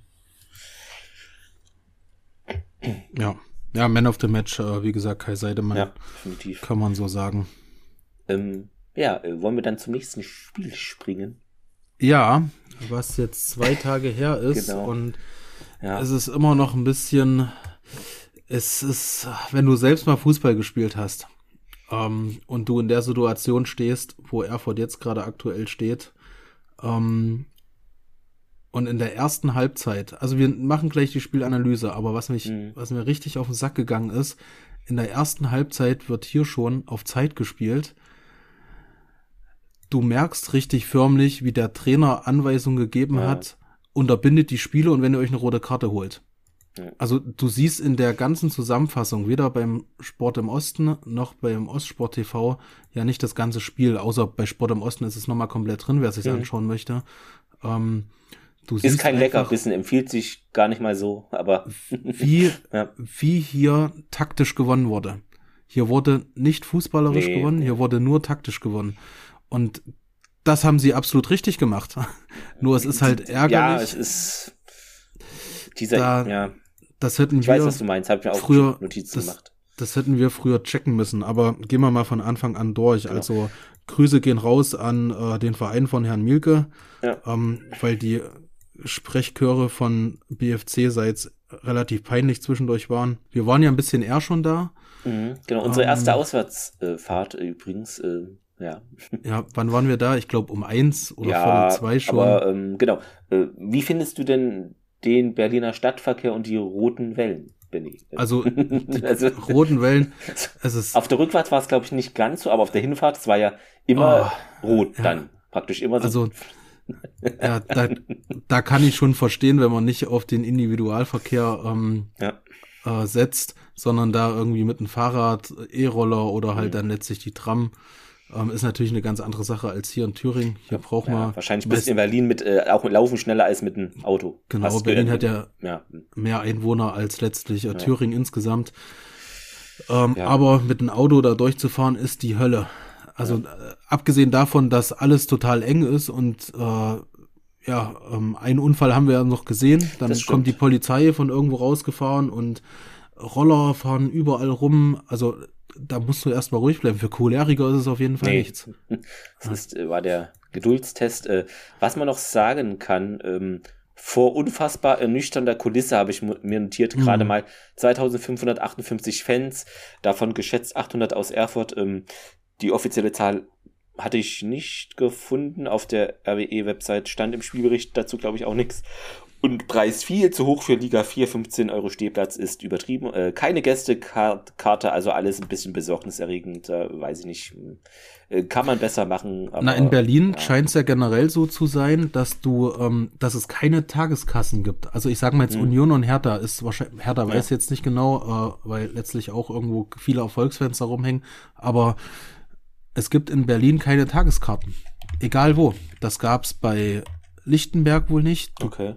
Ja. Ja, Man of the Match, äh, wie gesagt, Kai Seidemann. Ja, definitiv. Kann man so sagen. Ähm, ja, äh, wollen wir dann zum nächsten Spiel springen? Ja, was jetzt zwei Tage her ist genau. und ja. es ist immer noch ein bisschen, es ist, wenn du selbst mal Fußball gespielt hast ähm, und du in der Situation stehst, wo Erfurt jetzt gerade aktuell steht, ähm, und in der ersten Halbzeit, also wir machen gleich die Spielanalyse, aber was mich, mhm. was mir richtig auf den Sack gegangen ist, in der ersten Halbzeit wird hier schon auf Zeit gespielt. Du merkst richtig förmlich, wie der Trainer Anweisungen gegeben ja. hat, unterbindet die Spiele und wenn ihr euch eine rote Karte holt. Also du siehst in der ganzen Zusammenfassung, weder beim Sport im Osten noch beim Ostsport TV, ja nicht das ganze Spiel, außer bei Sport im Osten ist es nochmal komplett drin, wer sich mhm. anschauen möchte. Ähm, Du ist kein Leckerbissen, empfiehlt sich gar nicht mal so, aber wie, ja. wie hier taktisch gewonnen wurde. Hier wurde nicht fußballerisch nee. gewonnen, hier wurde nur taktisch gewonnen. Und das haben sie absolut richtig gemacht. nur es ist halt ärgerlich. Ja, es ist dieser, da, ja. Das hätten ich wir. Ich weiß, was du meinst, hab mir auch früher, Notizen das, gemacht. Das hätten wir früher checken müssen, aber gehen wir mal von Anfang an durch. Genau. Also Grüße gehen raus an äh, den Verein von Herrn Mielke, ja. ähm, weil die Sprechchöre von BFC-Seits relativ peinlich zwischendurch waren. Wir waren ja ein bisschen eher schon da. Mhm, genau, unsere ähm, erste Auswärtsfahrt übrigens. Äh, ja. Ja, wann waren wir da? Ich glaube um eins oder ja, vor zwei schon. Aber ähm, genau. Äh, wie findest du denn den Berliner Stadtverkehr und die roten Wellen? Benny? Also, also roten Wellen. Es ist auf der Rückfahrt war es, glaube ich, nicht ganz so, aber auf der Hinfahrt, es war ja immer oh, rot ja. dann. Praktisch immer so. Also ja, da, da kann ich schon verstehen, wenn man nicht auf den Individualverkehr ähm, ja. äh, setzt, sondern da irgendwie mit einem Fahrrad, E-Roller oder halt mhm. dann letztlich die Tram. Ähm, ist natürlich eine ganz andere Sache als hier in Thüringen. Hier braucht man. Ja, wahrscheinlich bist du in Berlin mit äh, auch laufen schneller als mit einem Auto. Genau, Hast Berlin hat ja, ja, mehr Einwohner als letztlich äh, Thüringen insgesamt. Ähm, aber mit einem Auto da durchzufahren ist die Hölle. Also ja. äh, abgesehen davon, dass alles total eng ist und äh, ja, ähm, einen Unfall haben wir ja noch gesehen. Dann kommt die Polizei von irgendwo rausgefahren und Roller fahren überall rum. Also da musst du erstmal ruhig bleiben. Für Choleriker ist es auf jeden Fall nee. nichts. Das ist, äh, war der Geduldstest. Äh, was man noch sagen kann, ähm, vor unfassbar ernüchternder Kulisse habe ich mir notiert, mhm. gerade mal 2558 Fans, davon geschätzt 800 aus Erfurt. Ähm, die offizielle Zahl hatte ich nicht gefunden. Auf der RWE-Website stand im Spielbericht dazu, glaube ich, auch nichts. Und Preis viel zu hoch für Liga 4, 15 Euro Stehplatz ist übertrieben. Äh, keine Gästekarte, also alles ein bisschen besorgniserregend, äh, weiß ich nicht. Äh, kann man besser machen. Aber, Na, in Berlin ja. scheint es ja generell so zu sein, dass du, ähm, dass es keine Tageskassen gibt. Also ich sage mal jetzt hm. Union und Hertha ist wahrscheinlich, Hertha ja. weiß jetzt nicht genau, äh, weil letztlich auch irgendwo viele Erfolgsfans da rumhängen, aber es gibt in Berlin keine Tageskarten. Egal wo. Das gab's bei Lichtenberg wohl nicht. Okay.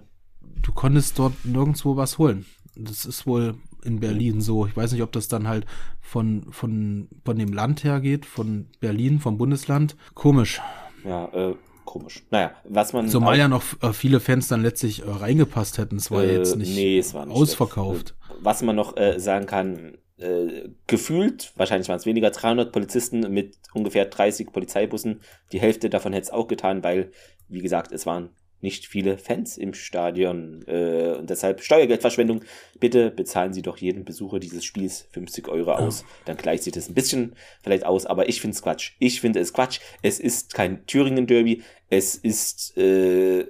Du konntest dort nirgendwo was holen. Das ist wohl in Berlin so. Ich weiß nicht, ob das dann halt von, von, von dem Land her geht, von Berlin, vom Bundesland. Komisch. Ja, äh, komisch. Naja, was man. Zumal ja noch äh, viele Fans dann letztlich äh, reingepasst hätten. Es war äh, jetzt nicht, nee, es war nicht ausverkauft. Was man noch äh, sagen kann, äh, gefühlt, wahrscheinlich waren es weniger, 300 Polizisten mit ungefähr 30 Polizeibussen. Die Hälfte davon hätte es auch getan, weil, wie gesagt, es waren nicht viele Fans im Stadion. Äh, und deshalb Steuergeldverschwendung. Bitte bezahlen Sie doch jeden Besucher dieses Spiels 50 Euro aus. Dann gleicht sich das ein bisschen vielleicht aus, aber ich finde es Quatsch. Ich finde es Quatsch. Es ist kein Thüringen-Derby. Es ist, äh,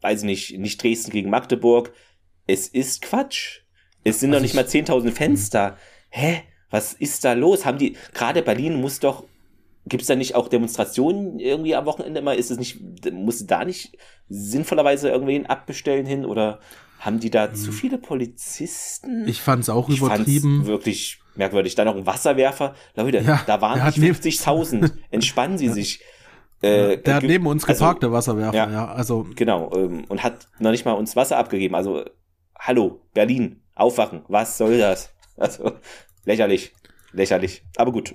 weiß nicht, nicht Dresden gegen Magdeburg. Es ist Quatsch. Es sind also noch nicht mal 10.000 Fans da hä, was ist da los? Haben die, gerade Berlin muss doch, gibt es da nicht auch Demonstrationen irgendwie am Wochenende immer? Ist es nicht, muss da nicht sinnvollerweise irgendwen abbestellen hin oder haben die da hm. zu viele Polizisten? Ich fand es auch ich übertrieben. wirklich merkwürdig. Da noch ein Wasserwerfer. Leute, ja, da waren 50.000. Entspannen Sie sich. Äh, der hat neben uns also, geparkt, der Wasserwerfer, ja, ja also. Genau, ähm, und hat noch nicht mal uns Wasser abgegeben. Also, hallo, Berlin, aufwachen, was soll das? Also lächerlich, lächerlich. Aber gut,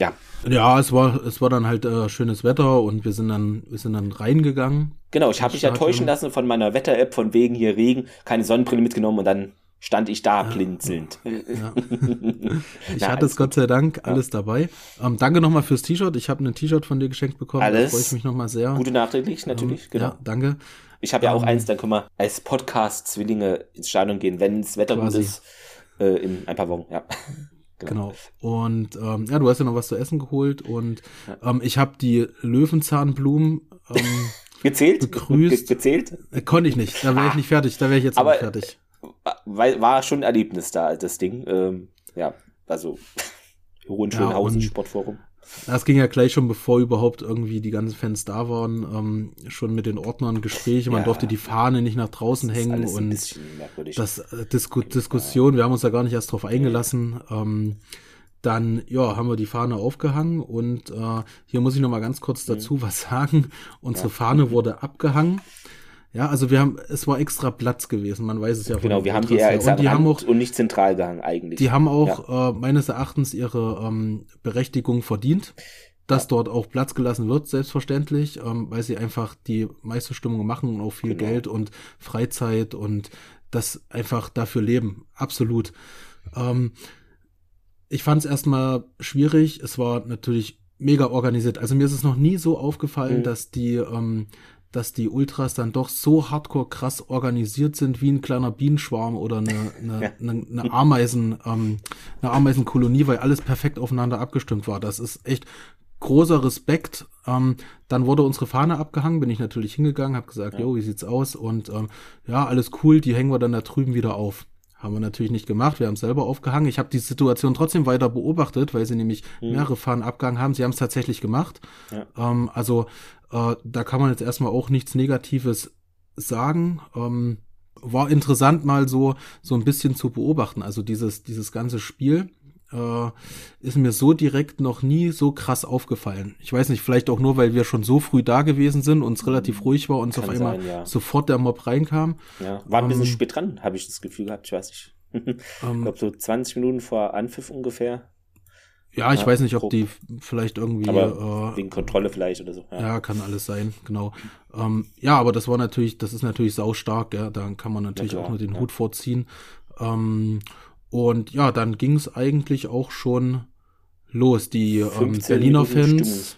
ja. Ja, es war, es war dann halt äh, schönes Wetter und wir sind dann, wir sind dann reingegangen. Genau, ich habe mich ja täuschen lassen von meiner Wetter-App von wegen hier Regen, keine Sonnenbrille mitgenommen und dann stand ich da blinzelnd. Ja. Ich hatte es Gott sei Dank alles ja. dabei. Ähm, danke nochmal fürs T-Shirt. Ich habe ein T-Shirt von dir geschenkt bekommen. Alles. Da freue ich mich nochmal sehr. Gute nachträglich, natürlich. Ähm, genau. Ja, danke. Ich habe ja auch ähm, eins, dann können wir als Podcast-Zwillinge ins Stadion gehen, wenn das Wetter quasi. gut ist, äh, in ein paar Wochen, ja. Genau. genau. Und ähm, ja, du hast ja noch was zu essen geholt und ähm, ich habe die Löwenzahnblumen ähm, gezählt. Begrüßt. Ge gezählt? Äh, konnte ich nicht. Da wäre ich ah. nicht fertig. Da wäre ich jetzt Aber, nicht fertig. War, war schon ein Erlebnis da, das Ding. Ähm, ja, also Hohenschönhausen ja, Sportforum. Das ging ja gleich schon, bevor überhaupt irgendwie die ganzen Fans da waren, ähm, schon mit den Ordnern Gespräche. Man ja, durfte die Fahne nicht nach draußen hängen und das äh, Disku Diskussion, wir haben uns da gar nicht erst drauf eingelassen. Ähm, dann, ja, haben wir die Fahne aufgehangen und äh, hier muss ich noch mal ganz kurz mhm. dazu was sagen. Unsere ja. Fahne wurde abgehangen. Ja, also wir haben, es war extra Platz gewesen, man weiß es ja. Genau, wir haben die eher und die haben auch, und nicht zentral gehangen eigentlich. Die haben auch ja. äh, meines Erachtens ihre ähm, Berechtigung verdient, dass ja. dort auch Platz gelassen wird, selbstverständlich, ähm, weil sie einfach die meiste Stimmung machen und auch viel genau. Geld und Freizeit und das einfach dafür leben, absolut. Ähm, ich fand es erstmal schwierig, es war natürlich mega organisiert. Also mir ist es noch nie so aufgefallen, mhm. dass die ähm, dass die Ultras dann doch so hardcore krass organisiert sind wie ein kleiner Bienenschwarm oder eine, eine, eine, eine Ameisen, ähm, eine Ameisenkolonie, weil alles perfekt aufeinander abgestimmt war. Das ist echt großer Respekt. Ähm, dann wurde unsere Fahne abgehangen, bin ich natürlich hingegangen, habe gesagt, ja. jo, wie sieht's aus? Und ähm, ja, alles cool, die hängen wir dann da drüben wieder auf. Haben wir natürlich nicht gemacht, wir haben selber aufgehangen. Ich habe die Situation trotzdem weiter beobachtet, weil sie nämlich mhm. mehrere Fahnen abgehangen haben. Sie haben es tatsächlich gemacht. Ja. Ähm, also äh, da kann man jetzt erstmal auch nichts Negatives sagen. Ähm, war interessant mal so, so ein bisschen zu beobachten. Also dieses, dieses ganze Spiel äh, ist mir so direkt noch nie so krass aufgefallen. Ich weiß nicht, vielleicht auch nur, weil wir schon so früh da gewesen sind und es relativ ruhig war und auf einmal sein, ja. sofort der Mob reinkam. Ja, war ein bisschen ähm, spät dran, habe ich das Gefühl gehabt, ich weiß nicht. ich ähm, glaube so 20 Minuten vor Anpfiff ungefähr. Ja, ich ja, weiß nicht, ob die vielleicht irgendwie. Aber äh, wegen Kontrolle vielleicht oder so. Ja, ja kann alles sein, genau. Ähm, ja, aber das war natürlich, das ist natürlich saustark, ja. Da kann man natürlich ja, auch nur den Hut vorziehen. Ähm, und ja, dann ging es eigentlich auch schon los. Die ähm, Berliner Fans.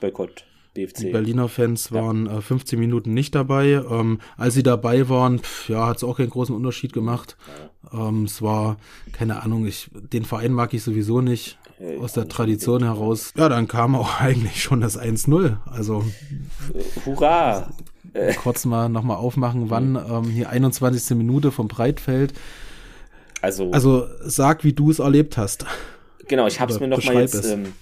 Die Berliner Fans waren äh, 15 Minuten nicht dabei. Ähm, als sie dabei waren, pf, ja, hat es auch keinen großen Unterschied gemacht. Ähm, es war, keine Ahnung, ich, den Verein mag ich sowieso nicht aus der Tradition heraus. Ja, dann kam auch eigentlich schon das 1-0. Also Hurra! Kurz mal nochmal aufmachen, wann ähm, hier 21. Minute vom Breitfeld. Also, also sag, wie du es erlebt hast. Genau, ich habe es mir nochmal jetzt ähm,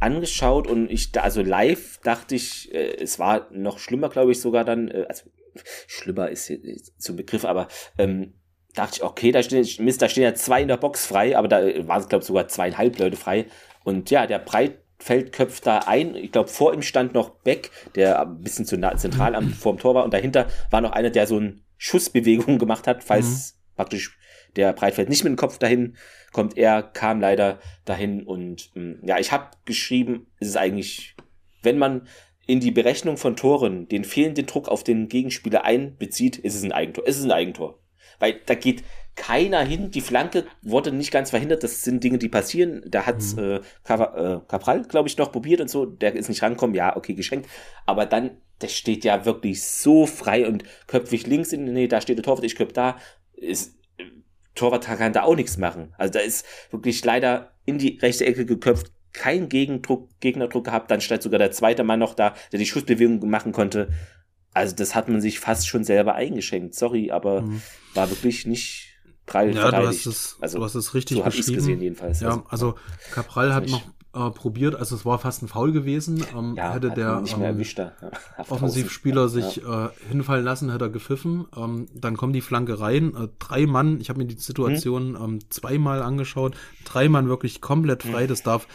angeschaut und ich, also live dachte ich, äh, es war noch schlimmer, glaube ich, sogar dann, äh, also schlimmer ist, ist zum Begriff, aber ähm, dachte ich, okay, da stehen, Mist, da stehen ja zwei in der Box frei, aber da waren es, glaube ich, sogar zweieinhalb Leute frei. Und ja, der Breitfeld köpft da ein. Ich glaube, vor ihm stand noch Beck, der ein bisschen zu nah, zentral am, vor dem Tor war. Und dahinter war noch einer, der so eine Schussbewegung gemacht hat, falls mhm. praktisch der Breitfeld nicht mit dem Kopf dahin kommt. Er kam leider dahin. Und mm, ja, ich habe geschrieben, ist es eigentlich, wenn man in die Berechnung von Toren den fehlenden Druck auf den Gegenspieler einbezieht, ist es ein Eigentor. Es ist ein Eigentor. Weil da geht keiner hin. Die Flanke wurde nicht ganz verhindert. Das sind Dinge, die passieren. Da hat mhm. äh, Cabral, äh, glaube ich, noch probiert und so. Der ist nicht rankommen. Ja, okay, geschenkt. Aber dann, der steht ja wirklich so frei und köpfig links in, nee, da steht der Torwart, ich köpf da. Ist, Torwart kann da auch nichts machen. Also da ist wirklich leider in die rechte Ecke geköpft. Kein Gegendruck, Gegnerdruck gehabt. Dann stand sogar der zweite Mann noch da, der die Schussbewegung machen konnte. Also das hat man sich fast schon selber eingeschenkt. Sorry, aber mhm. war wirklich nicht prall ja, verteidigt. Du hast es, also, du hast es richtig so beschrieben. gesehen jedenfalls. Ja, also Capral hat noch äh, probiert, also es war fast ein Foul gewesen. Ähm, ja, hätte der ähm, ja, Offensivspieler sich ja. äh, hinfallen lassen, hätte er gepfiffen. Ähm, dann kommt die Flanke rein. Äh, drei Mann, ich habe mir die Situation hm. zweimal angeschaut. Drei Mann wirklich komplett frei. Hm. Das darf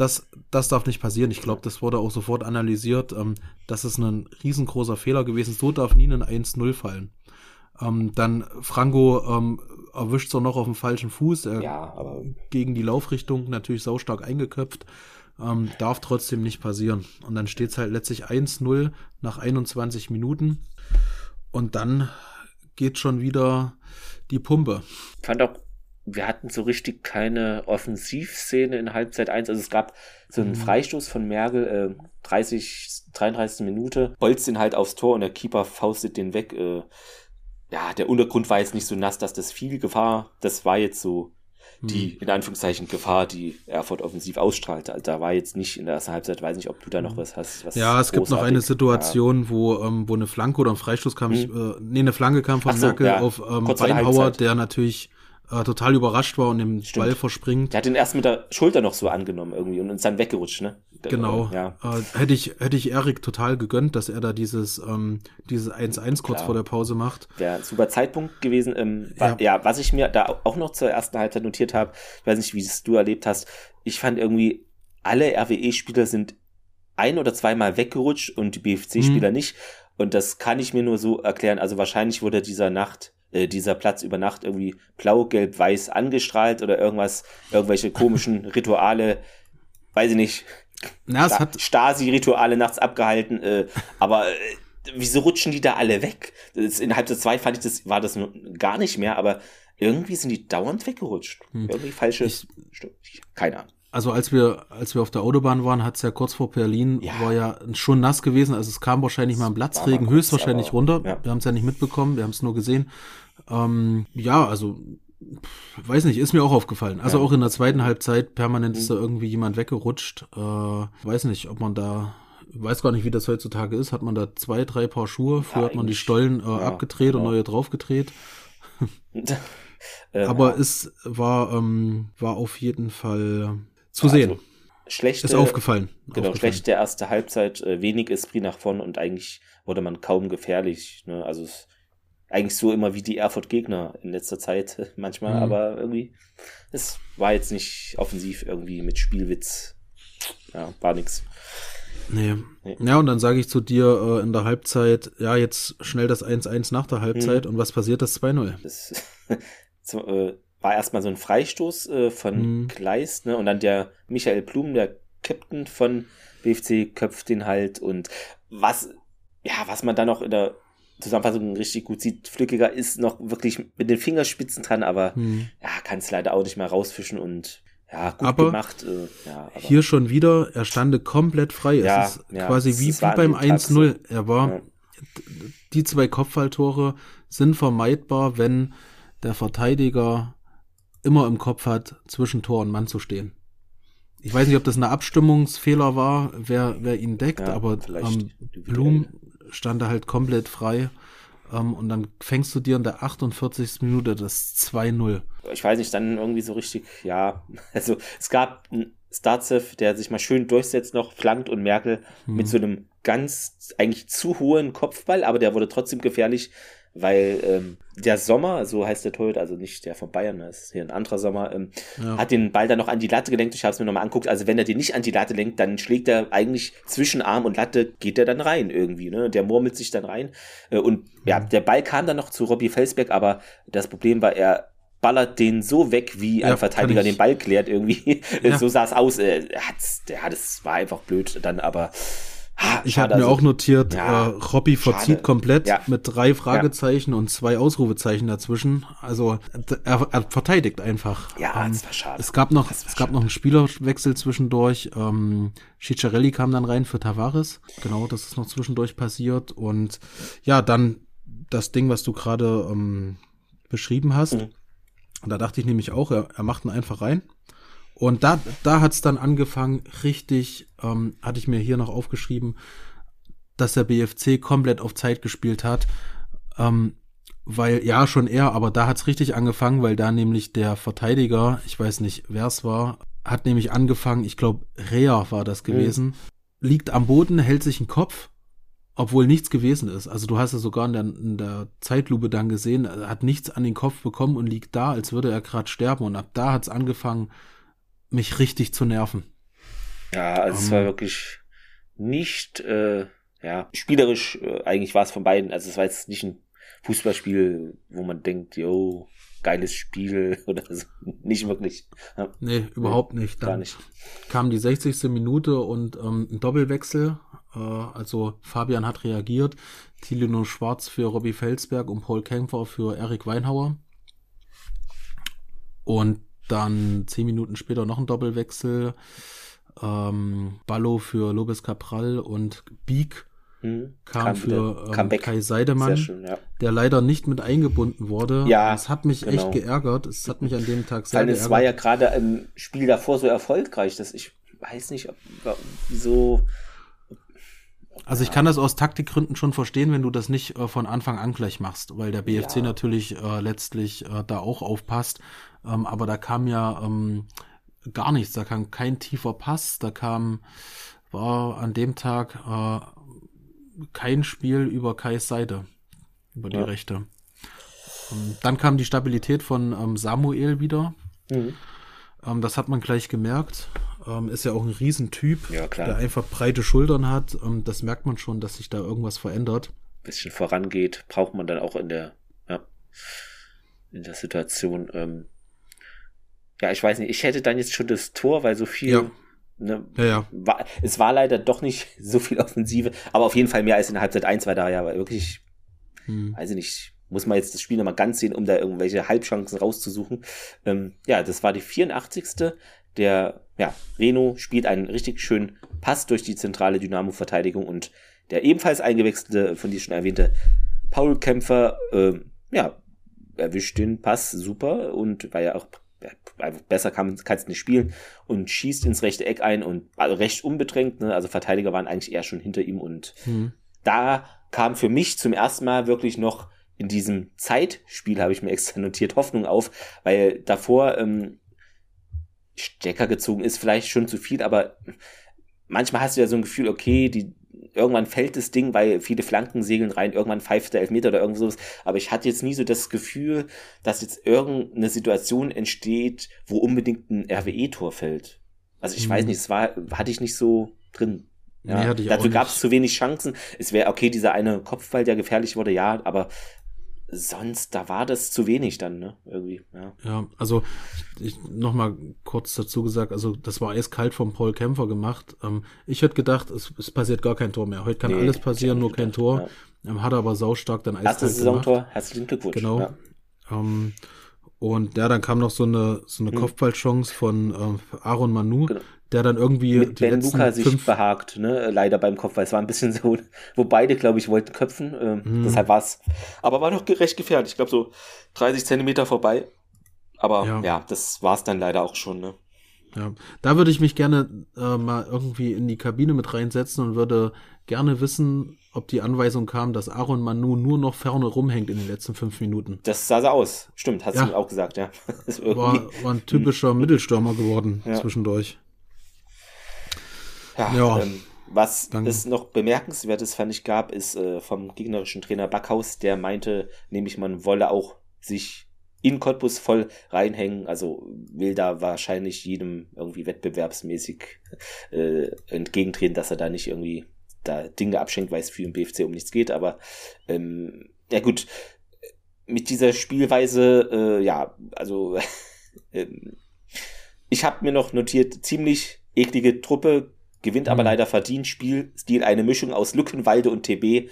das, das darf nicht passieren. Ich glaube, das wurde auch sofort analysiert. Ähm, das ist ein riesengroßer Fehler gewesen. So darf nie ein 1-0 fallen. Ähm, dann Franco ähm, erwischt so noch auf dem falschen Fuß. Er ja, aber gegen die Laufrichtung natürlich saustark eingeköpft. Ähm, darf trotzdem nicht passieren. Und dann steht es halt letztlich 1-0 nach 21 Minuten. Und dann geht schon wieder die Pumpe. Fand auch wir hatten so richtig keine Offensivszene in Halbzeit 1. Also es gab so einen mhm. Freistoß von Merkel, äh, 30, 33. Minute, bolzt den halt aufs Tor und der Keeper faustet den weg. Äh, ja, der Untergrund war jetzt nicht so nass, dass das viel Gefahr, das war jetzt so die, hm. in Anführungszeichen, Gefahr, die Erfurt offensiv ausstrahlte. Also da war jetzt nicht in der ersten Halbzeit, weiß nicht, ob du da noch hm. was hast. Was ja, es gibt noch eine Situation, ja. wo, ähm, wo eine Flanke oder ein Freistoß kam, hm. äh, nee, eine Flanke kam von so, Merkel ja. auf ähm, Beinhauer, der natürlich äh, total überrascht war und dem Stimmt. Ball verspringt. Der hat den erst mit der Schulter noch so angenommen irgendwie und ist dann weggerutscht, ne? Genau. Ja. Äh, hätte ich hätte ich Erik total gegönnt, dass er da dieses ähm, dieses 1-1 kurz vor der Pause macht. Der super Zeitpunkt gewesen. Ähm, war, ja. ja, was ich mir da auch noch zur ersten Halbzeit notiert habe, ich weiß nicht, wie es du erlebt hast. Ich fand irgendwie alle RWE-Spieler sind ein oder zweimal weggerutscht und die BFC-Spieler hm. nicht. Und das kann ich mir nur so erklären. Also wahrscheinlich wurde dieser Nacht äh, dieser Platz über Nacht irgendwie blau, gelb, weiß angestrahlt oder irgendwas, irgendwelche komischen Rituale, weiß ich nicht. Na, es hat Stasi-Rituale nachts abgehalten, äh, aber äh, wieso rutschen die da alle weg? Das, in Halbzeit 2 fand ich das, war das gar nicht mehr, aber irgendwie sind die dauernd weggerutscht. Hm. Irgendwie falsche, ich, keine Ahnung. Also als wir, als wir auf der Autobahn waren, hat es ja kurz vor Berlin, ja. war ja schon nass gewesen. Also es kam wahrscheinlich mal ein Platzregen, höchstwahrscheinlich aber, runter. Ja. Wir haben es ja nicht mitbekommen, wir haben es nur gesehen. Ähm, ja, also weiß nicht, ist mir auch aufgefallen. Also ja. auch in der zweiten Halbzeit permanent ist da mhm. irgendwie jemand weggerutscht. Äh, weiß nicht, ob man da, weiß gar nicht, wie das heutzutage ist. Hat man da zwei, drei Paar Schuhe? Früher ja, hat man die Stollen äh, ja, abgedreht genau. und neue draufgedreht. Aber es war, ähm, war auf jeden Fall zu sehen. Also schlechte, ist aufgefallen. Genau, aufgefallen. schlechte erste Halbzeit, äh, wenig Esprit nach vorn und eigentlich wurde man kaum gefährlich. Ne? Also es eigentlich so immer wie die Erfurt-Gegner in letzter Zeit manchmal, mhm. aber irgendwie, es war jetzt nicht offensiv irgendwie mit Spielwitz. Ja, war nix. Nee. nee. Ja, und dann sage ich zu dir äh, in der Halbzeit, ja, jetzt schnell das 1-1 nach der Halbzeit mhm. und was passiert das 2-0? Das äh, war erstmal so ein Freistoß äh, von mhm. Kleist, ne? Und dann der Michael Blum, der Captain von BFC, köpft den halt und was, ja, was man dann noch in der Zusammenfassung richtig gut sieht, Flückiger ist noch wirklich mit den Fingerspitzen dran, aber mhm. ja, kann es leider auch nicht mehr rausfischen und ja, gut aber gemacht. Äh, ja, aber hier schon wieder, er stande komplett frei. Ja, es ist ja, quasi wie, wie beim 1-0. Er war, die zwei Kopfballtore sind vermeidbar, wenn der Verteidiger immer im Kopf hat, zwischen Tor und Mann zu stehen. Ich weiß nicht, ob das ein Abstimmungsfehler war, wer, wer ihn deckt, ja, aber ähm, Blum stand da halt komplett frei. Ähm, und dann fängst du dir in der 48. Minute das 2-0. Ich weiß nicht, dann irgendwie so richtig, ja. Also es gab einen Starzev, der sich mal schön durchsetzt, noch flankt und Merkel hm. mit so einem ganz eigentlich zu hohen Kopfball, aber der wurde trotzdem gefährlich weil ähm, der Sommer, so heißt der Torhüter, also nicht der von Bayern, das ist hier ein anderer Sommer, ähm, ja. hat den Ball dann noch an die Latte gelenkt. Ich habe es mir nochmal anguckt. Also wenn er den nicht an die Latte lenkt, dann schlägt er eigentlich zwischen Arm und Latte, geht er dann rein irgendwie. Ne? Der murmelt sich dann rein. Äh, und ja, der Ball kam dann noch zu Robbie Felsberg, aber das Problem war, er ballert den so weg, wie ein ja, Verteidiger den Ball klärt irgendwie. Ja. so sah es aus. Äh, hat's, ja, das war einfach blöd dann, aber Ah, ich habe mir also, auch notiert, ja, äh, Robby verzieht komplett ja. mit drei Fragezeichen ja. und zwei Ausrufezeichen dazwischen. Also er, er verteidigt einfach. Ja, ähm, das war schade. Es gab noch, es gab schade. noch einen Spielerwechsel zwischendurch. Ähm, Ciccarelli kam dann rein für Tavares. Genau, das ist noch zwischendurch passiert. Und ja, dann das Ding, was du gerade ähm, beschrieben hast. Mhm. Da dachte ich nämlich auch, er, er macht ihn einfach rein. Und da, da hat's dann angefangen, richtig, ähm, hatte ich mir hier noch aufgeschrieben, dass der BFC komplett auf Zeit gespielt hat. Ähm, weil, ja, schon er, aber da hat's richtig angefangen, weil da nämlich der Verteidiger, ich weiß nicht, wer es war, hat nämlich angefangen, ich glaube, Rea war das gewesen, mhm. liegt am Boden, hält sich einen Kopf, obwohl nichts gewesen ist. Also du hast es sogar in der, in der Zeitlupe dann gesehen, hat nichts an den Kopf bekommen und liegt da, als würde er gerade sterben. Und ab da hat's angefangen, mich richtig zu nerven. Ja, also um, es war ähm. wirklich nicht, äh, ja, spielerisch, äh, eigentlich war es von beiden. Also es war jetzt nicht ein Fußballspiel, wo man denkt, yo, geiles Spiel oder so. Nicht wirklich. Ja. Nee, überhaupt nicht. Dann gar nicht. kam die 60. Minute und ähm, ein Doppelwechsel. Äh, also Fabian hat reagiert. Tilino Schwarz für Robbie Felsberg und Paul Kämpfer für Erik Weinhauer. Und dann zehn Minuten später noch ein Doppelwechsel. Ähm, Ballo für Lopez Capral und Beak hm, kam, kam, für ähm, Kai Seidemann, schön, ja. der leider nicht mit eingebunden wurde. Ja, das hat mich genau. echt geärgert. Es hat mich an dem Tag sehr Weil geärgert. es war ja gerade im Spiel davor so erfolgreich, dass ich weiß nicht, ob, wieso. Also ich kann das aus Taktikgründen schon verstehen, wenn du das nicht äh, von Anfang an gleich machst, weil der BFC ja. natürlich äh, letztlich äh, da auch aufpasst. Ähm, aber da kam ja ähm, gar nichts, da kam kein tiefer Pass, da kam, war an dem Tag äh, kein Spiel über Kais Seite, über die ja. Rechte. Ähm, dann kam die Stabilität von ähm, Samuel wieder. Mhm. Ähm, das hat man gleich gemerkt. Ähm, ist ja auch ein Riesentyp, ja, der einfach breite Schultern hat. Ähm, das merkt man schon, dass sich da irgendwas verändert. Bisschen vorangeht, braucht man dann auch in der, ja, in der Situation. Ähm, ja, ich weiß nicht, ich hätte dann jetzt schon das Tor, weil so viel ja. Ne, ja, ja. War, es war leider doch nicht so viel Offensive, aber auf jeden Fall mehr als in der Halbzeit 1 war da ja wirklich, hm. weiß ich nicht, muss man jetzt das Spiel nochmal ganz sehen, um da irgendwelche Halbchancen rauszusuchen. Ähm, ja, das war die 84. Der, ja, Reno spielt einen richtig schönen Pass durch die zentrale Dynamo-Verteidigung und der ebenfalls eingewechselte, von dir schon erwähnte, Paul Kämpfer, äh, ja, erwischt den Pass super und war ja auch besser kann es nicht spielen und schießt ins rechte Eck ein und also recht unbedrängt, ne? also Verteidiger waren eigentlich eher schon hinter ihm und mhm. da kam für mich zum ersten Mal wirklich noch in diesem Zeitspiel, habe ich mir extra notiert, Hoffnung auf, weil davor ähm, Stecker gezogen ist vielleicht schon zu viel, aber manchmal hast du ja so ein Gefühl, okay, die irgendwann fällt das Ding, weil viele Flanken segeln rein, irgendwann pfeift der Elfmeter oder irgend sowas. Aber ich hatte jetzt nie so das Gefühl, dass jetzt irgendeine Situation entsteht, wo unbedingt ein RWE-Tor fällt. Also ich mhm. weiß nicht, es war, hatte ich nicht so drin. Ja, nee, dazu gab es zu wenig Chancen. Es wäre okay, dieser eine Kopfball, der gefährlich wurde, ja, aber sonst, da war das zu wenig dann, ne? Irgendwie, ja. Ja, also ich noch mal kurz dazu gesagt, also das war eiskalt vom Paul Kämpfer gemacht. Ähm, ich hätte gedacht, es, es, passiert gar kein Tor mehr. Heute kann nee, alles passieren, nur kein Tor. Ja. Ähm, hat aber saustark dann eiskalt Erstes Saisontor, herzlichen Glückwunsch. Genau. Ja. Ähm, und ja, dann kam noch so eine, so eine hm. Kopfballchance von ähm, Aaron Manu, genau der dann irgendwie mit Ben Luca sich fünf... behagt, ne, leider beim Kopf, weil es war ein bisschen so, wo beide, glaube ich, wollten köpfen, äh, mhm. deshalb war's, aber war noch recht gefährlich, ich glaube so 30 Zentimeter vorbei, aber ja. ja, das war's dann leider auch schon, ne. Ja, da würde ich mich gerne äh, mal irgendwie in die Kabine mit reinsetzen und würde gerne wissen, ob die Anweisung kam, dass Aaron Manu nur noch vorne rumhängt in den letzten fünf Minuten. Das sah so aus. Stimmt, hat ja. sie auch gesagt, ja. war, war ein typischer Mittelstürmer geworden ja. zwischendurch. Ja, ja ähm, was dann, es noch bemerkenswertes fand ich gab, ist äh, vom gegnerischen Trainer Backhaus, der meinte, nämlich man wolle auch sich in Cottbus voll reinhängen, also will da wahrscheinlich jedem irgendwie wettbewerbsmäßig äh, entgegentreten, dass er da nicht irgendwie da Dinge abschenkt, weil es für den BFC um nichts geht, aber ähm, ja gut, mit dieser Spielweise, äh, ja, also ähm, ich habe mir noch notiert, ziemlich eklige Truppe, gewinnt aber mhm. leider verdient Spielstil eine Mischung aus Lückenwalde und TB.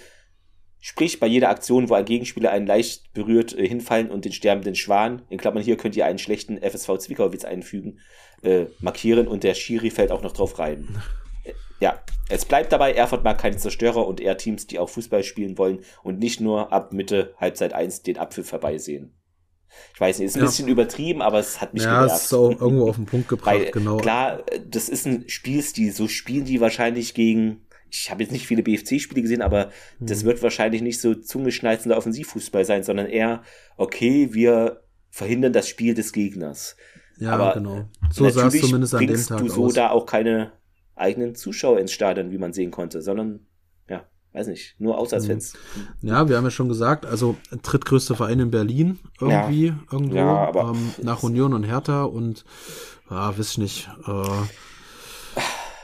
Sprich, bei jeder Aktion, wo ein Gegenspieler einen leicht berührt äh, hinfallen und den sterbenden Schwan, in Klammern hier könnt ihr einen schlechten FSV Zwickauwitz einfügen, äh, markieren und der Schiri fällt auch noch drauf rein. Ja, es bleibt dabei, Erfurt mag keine Zerstörer und eher Teams, die auch Fußball spielen wollen und nicht nur ab Mitte Halbzeit 1 den Apfel vorbeisehen. Ich weiß nicht, ist ein ja. bisschen übertrieben, aber es hat mich ja, genervt. Ja, ist auch irgendwo auf den Punkt gebracht, Weil, genau. Klar, das ist ein Spielstil, so spielen die wahrscheinlich gegen, ich habe jetzt nicht viele BFC-Spiele gesehen, aber hm. das wird wahrscheinlich nicht so zungeschneizender Offensivfußball sein, sondern eher, okay, wir verhindern das Spiel des Gegners. Ja, aber genau. So sah es zumindest an dem Tag du so aus. da auch keine eigenen Zuschauer ins Stadion, wie man sehen konnte, sondern weiß nicht, nur Auswärtsfans. Ja, wir haben ja schon gesagt, also drittgrößte Verein in Berlin irgendwie, ja. irgendwo, ja, aber ähm, nach Union und Hertha und, ja, weiß ich nicht, äh,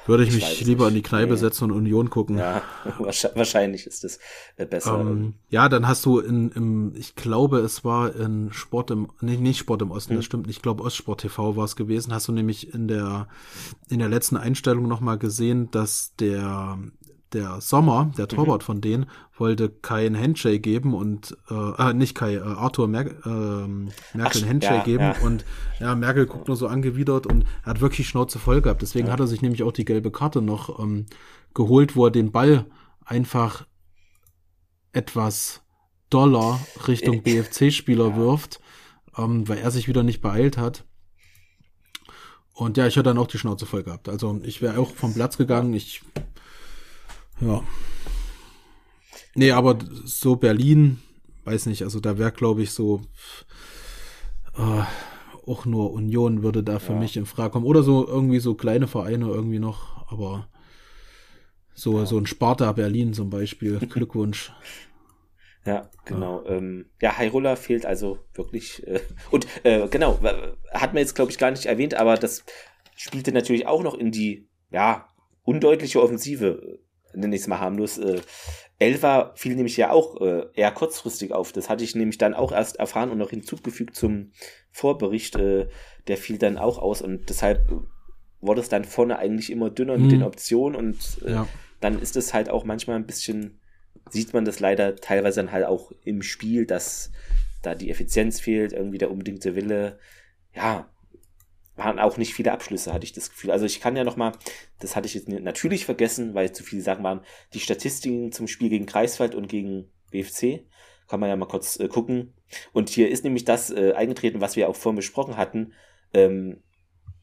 würde ich, ich mich lieber nicht. in die Kneipe nee. setzen und Union gucken. Ja, wahrscheinlich ist das äh, besser. Ähm, ja, dann hast du in, im, ich glaube, es war in Sport im, nee, nicht Sport im Osten, hm. das stimmt, ich glaube Ostsport TV war es gewesen, hast du nämlich in der, in der letzten Einstellung nochmal gesehen, dass der der Sommer, der Torwart mhm. von denen, wollte kein Handshake geben und äh, äh nicht Kai, äh, Arthur Mer äh, Merkel ein Handshake ja, geben ja. und ja, Merkel guckt nur so angewidert und er hat wirklich Schnauze voll gehabt. Deswegen ja. hat er sich nämlich auch die gelbe Karte noch ähm, geholt, wo er den Ball einfach etwas doller Richtung BFC-Spieler wirft, ähm, weil er sich wieder nicht beeilt hat. Und ja, ich hätte dann auch die Schnauze voll gehabt. Also ich wäre auch vom Platz gegangen. Ich, ja. Nee, aber so Berlin, weiß nicht, also da wäre, glaube ich, so äh, auch nur Union würde da für ja. mich in Frage kommen. Oder so irgendwie so kleine Vereine irgendwie noch, aber so, ja. so ein Sparta Berlin zum Beispiel. Glückwunsch. Ja, genau. Ja, ähm, ja Hyrule fehlt also wirklich. Äh, und äh, genau, hat man jetzt, glaube ich, gar nicht erwähnt, aber das spielte natürlich auch noch in die, ja, undeutliche Offensive, nenne ich es mal harmlos. Äh, Elva fiel nämlich ja auch äh, eher kurzfristig auf. Das hatte ich nämlich dann auch erst erfahren und noch hinzugefügt zum Vorbericht. Äh, der fiel dann auch aus und deshalb wurde es dann vorne eigentlich immer dünner hm. mit den Optionen und äh, ja. dann ist es halt auch manchmal ein bisschen sieht man das leider teilweise dann halt auch im Spiel, dass da die Effizienz fehlt, irgendwie der unbedingte Wille. Ja, waren auch nicht viele Abschlüsse, hatte ich das Gefühl. Also ich kann ja noch mal, das hatte ich jetzt natürlich vergessen, weil zu viele Sachen waren, die Statistiken zum Spiel gegen Kreiswald und gegen BFC. Kann man ja mal kurz äh, gucken. Und hier ist nämlich das äh, eingetreten, was wir auch vorhin besprochen hatten. Ähm,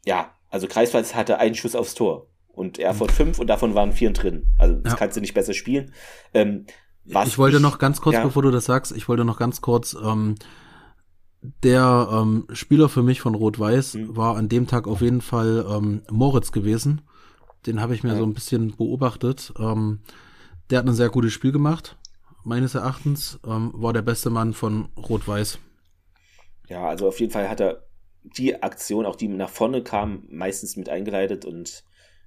ja, also Kreiswald hatte einen Schuss aufs Tor und Erfurt mhm. fünf und davon waren vier drin. Also das ja. kannst du nicht besser spielen. Ähm, ich wollte ich, noch ganz kurz, ja. bevor du das sagst, ich wollte noch ganz kurz, ähm, der ähm, Spieler für mich von Rot-Weiß mhm. war an dem Tag auf jeden Fall ähm, Moritz gewesen. Den habe ich mir ja. so ein bisschen beobachtet. Ähm, der hat ein sehr gutes Spiel gemacht, meines Erachtens. Ähm, war der beste Mann von Rot-Weiß. Ja, also auf jeden Fall hat er die Aktion, auch die nach vorne kam, meistens mit eingeleitet und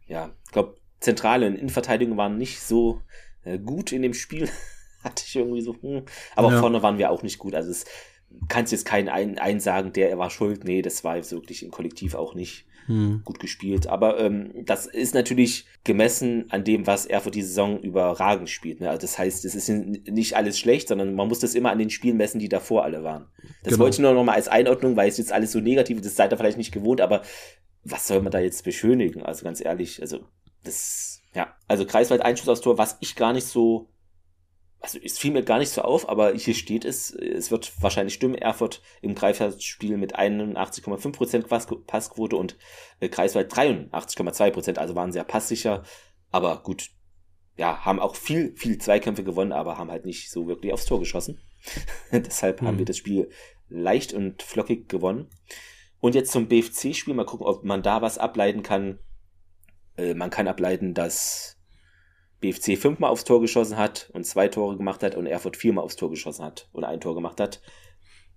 ja, ich glaube, Zentrale und Innenverteidigung waren nicht so äh, gut in dem Spiel. Hatte ich irgendwie so, hm. aber ja. vorne waren wir auch nicht gut. Also es kannst jetzt keinen ein, einsagen, der er war schuld. Nee, das war jetzt wirklich im Kollektiv auch nicht hm. gut gespielt. Aber ähm, das ist natürlich gemessen an dem, was er für die Saison überragend spielt. Ne? Also das heißt, es ist nicht alles schlecht, sondern man muss das immer an den Spielen messen, die davor alle waren. Das genau. wollte ich nur noch mal als Einordnung, weil es jetzt alles so negativ ist, das seid ihr vielleicht nicht gewohnt, aber was soll man da jetzt beschönigen? Also ganz ehrlich, also das, ja, also Kreiswald Einschuss aufs Tor, was ich gar nicht so, also es fiel mir gar nicht so auf, aber hier steht es, es wird wahrscheinlich stimmen, Erfurt im Greifswald-Spiel mit 81,5% Passquote und äh, Kreiswald 83,2%, also waren sehr passsicher, aber gut, ja, haben auch viel, viel Zweikämpfe gewonnen, aber haben halt nicht so wirklich aufs Tor geschossen. Deshalb mhm. haben wir das Spiel leicht und flockig gewonnen. Und jetzt zum BFC-Spiel, mal gucken, ob man da was ableiten kann. Äh, man kann ableiten, dass BFC fünfmal aufs Tor geschossen hat und zwei Tore gemacht hat und Erfurt viermal aufs Tor geschossen hat und ein Tor gemacht hat.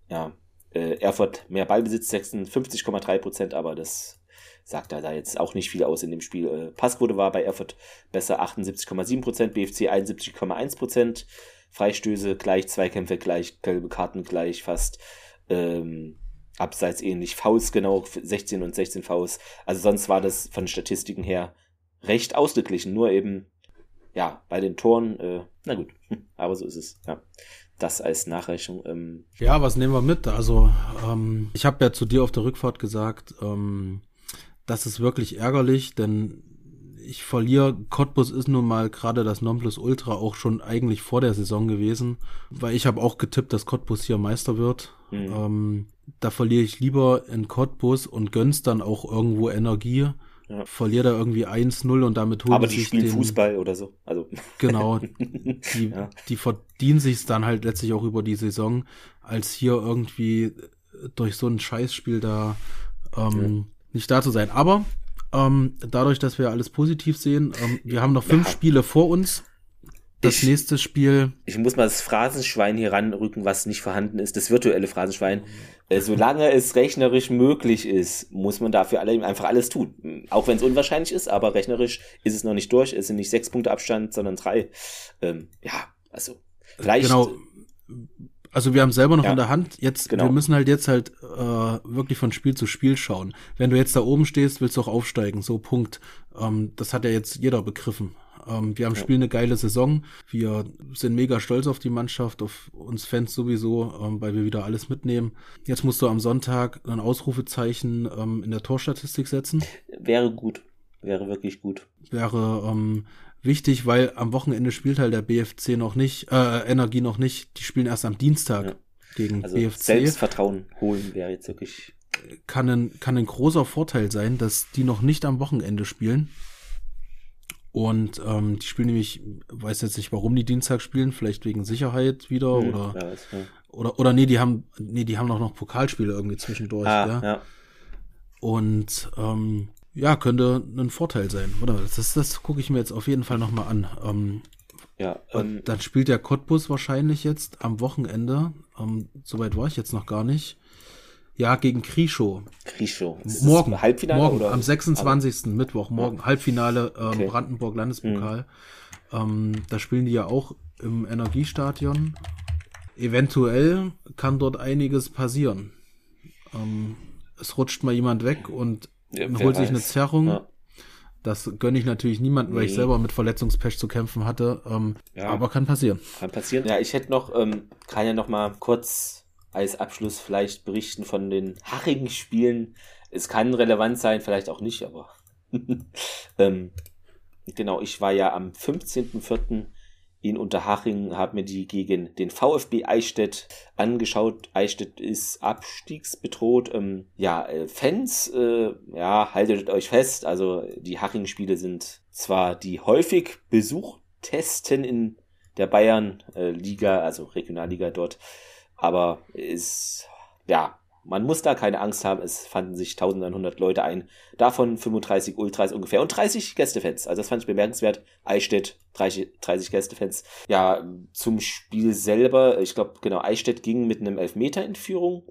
Ja, äh, Erfurt mehr Ballbesitz, 56,3 Prozent, aber das sagt da jetzt auch nicht viel aus in dem Spiel. Äh, Passquote war bei Erfurt besser 78,7 Prozent, BFC 71,1 Prozent. Freistöße gleich, Zweikämpfe gleich, gelbe Karten gleich fast. Ähm, abseits ähnlich. Fouls genau, 16 und 16 Fouls. Also sonst war das von Statistiken her recht ausgeglichen. Nur eben, ja, bei den Toren, äh, na gut, aber so ist es, ja. Das als Nachrechnung. Ähm. Ja, was nehmen wir mit? Also, ähm, ich habe ja zu dir auf der Rückfahrt gesagt, ähm, das ist wirklich ärgerlich, denn ich verliere, Cottbus ist nun mal gerade das Nonplusultra auch schon eigentlich vor der Saison gewesen, weil ich habe auch getippt, dass Cottbus hier Meister wird. Mhm. Ähm, da verliere ich lieber in Cottbus und gönn's dann auch irgendwo Energie. Ja. Verliere da irgendwie 1-0 und damit holen Aber die spielen den, Fußball oder so. Also. Genau. Die, ja. die verdienen sich's dann halt letztlich auch über die Saison, als hier irgendwie durch so ein Scheißspiel da ähm, ja. nicht da zu sein. Aber ähm, dadurch, dass wir alles positiv sehen, ähm, wir haben noch fünf Spiele vor uns das ich, nächste Spiel. Ich muss mal das Phrasenschwein hier ranrücken, was nicht vorhanden ist, das virtuelle Phrasenschwein. Äh, solange es rechnerisch möglich ist, muss man dafür alle, einfach alles tun. Auch wenn es unwahrscheinlich ist, aber rechnerisch ist es noch nicht durch. Es sind nicht sechs Punkte Abstand, sondern drei. Ähm, ja, also vielleicht. Genau. Also wir haben selber noch ja, in der Hand. Jetzt, genau. wir müssen halt jetzt halt äh, wirklich von Spiel zu Spiel schauen. Wenn du jetzt da oben stehst, willst du auch aufsteigen. So Punkt. Ähm, das hat ja jetzt jeder begriffen. Ähm, wir haben ja. spielen eine geile Saison. Wir sind mega stolz auf die Mannschaft, auf uns Fans sowieso, ähm, weil wir wieder alles mitnehmen. Jetzt musst du am Sonntag ein Ausrufezeichen ähm, in der Torstatistik setzen. Wäre gut. Wäre wirklich gut. Wäre ähm, wichtig, weil am Wochenende spielt halt der BFC noch nicht, äh, Energie noch nicht. Die spielen erst am Dienstag ja. gegen also BFC. Selbstvertrauen holen wäre jetzt wirklich. Kann ein, kann ein großer Vorteil sein, dass die noch nicht am Wochenende spielen. Und ähm, die spielen nämlich, weiß jetzt nicht, warum die Dienstag spielen, vielleicht wegen Sicherheit wieder hm, oder, ja, ja. oder oder nee, die haben nee, die haben noch noch Pokalspiele irgendwie zwischendurch, ah, ja. ja. Und ähm, ja, könnte ein Vorteil sein, oder? Das, das, das gucke ich mir jetzt auf jeden Fall nochmal an. Ähm, ja, ähm, dann spielt der Cottbus wahrscheinlich jetzt am Wochenende. Ähm, Soweit war ich jetzt noch gar nicht. Ja, gegen Krischow. Krischow. Morgen. Halbfinale? Morgen, oder? am 26. Aber, Mittwoch, morgen. Ja. Halbfinale ähm, okay. Brandenburg Landespokal. Mhm. Ähm, da spielen die ja auch im Energiestadion. Eventuell kann dort einiges passieren. Ähm, es rutscht mal jemand weg und ja, holt sich eine Zerrung. Ja. Das gönne ich natürlich niemandem, weil nee. ich selber mit Verletzungspech zu kämpfen hatte. Ähm, ja. Aber kann passieren. Kann passieren. Ja, ich hätte noch, ähm, kann ja noch mal kurz als Abschluss vielleicht berichten von den Haching-Spielen. Es kann relevant sein, vielleicht auch nicht, aber ähm, genau, ich war ja am 15.04 in Unterhaching, habe mir die gegen den VfB Eichstätt angeschaut. Eichstätt ist abstiegsbedroht. Ähm, ja, äh, Fans, äh, ja, haltet euch fest. Also die Haching-Spiele sind zwar die häufig besuchtesten in der Bayern-Liga, also Regionalliga dort, aber ist, ja, man muss da keine Angst haben. Es fanden sich 1100 Leute ein. Davon 35 Ultras ungefähr und 30 Gästefans. Also das fand ich bemerkenswert. Eichstätt, 30, 30 Gästefans. Ja, zum Spiel selber. Ich glaube, genau, Eichstätt ging mit einem Elfmeter in Führung.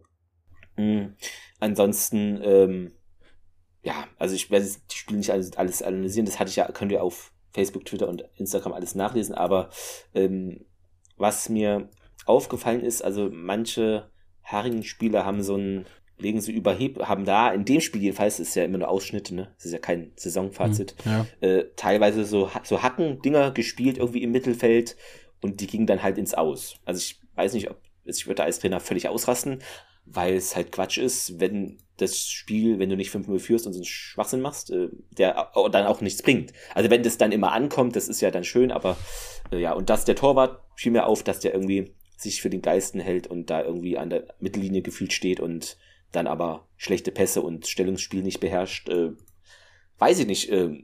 Mhm. Ansonsten, ähm, ja, also ich werde die Spiele nicht alles, alles analysieren. Das hatte ich ja, könnt ihr auf Facebook, Twitter und Instagram alles nachlesen. Aber ähm, was mir aufgefallen ist, also manche Haring-Spieler haben so ein, legen so überheb, haben da, in dem Spiel jedenfalls, ist ja immer nur Ausschnitte, ne? Das ist ja kein Saisonfazit, hm, ja. äh, teilweise so, so Hacken-Dinger gespielt irgendwie im Mittelfeld und die gingen dann halt ins Aus. Also ich weiß nicht, ob, ich würde als Trainer völlig ausrasten, weil es halt Quatsch ist, wenn das Spiel, wenn du nicht 5-0 führst und so einen Schwachsinn machst, äh, der dann auch nichts bringt. Also wenn das dann immer ankommt, das ist ja dann schön, aber äh, ja, und dass der Torwart fiel mir auf, dass der irgendwie sich für den Geisten hält und da irgendwie an der Mittellinie gefühlt steht und dann aber schlechte Pässe und Stellungsspiel nicht beherrscht, äh, weiß ich nicht. Äh,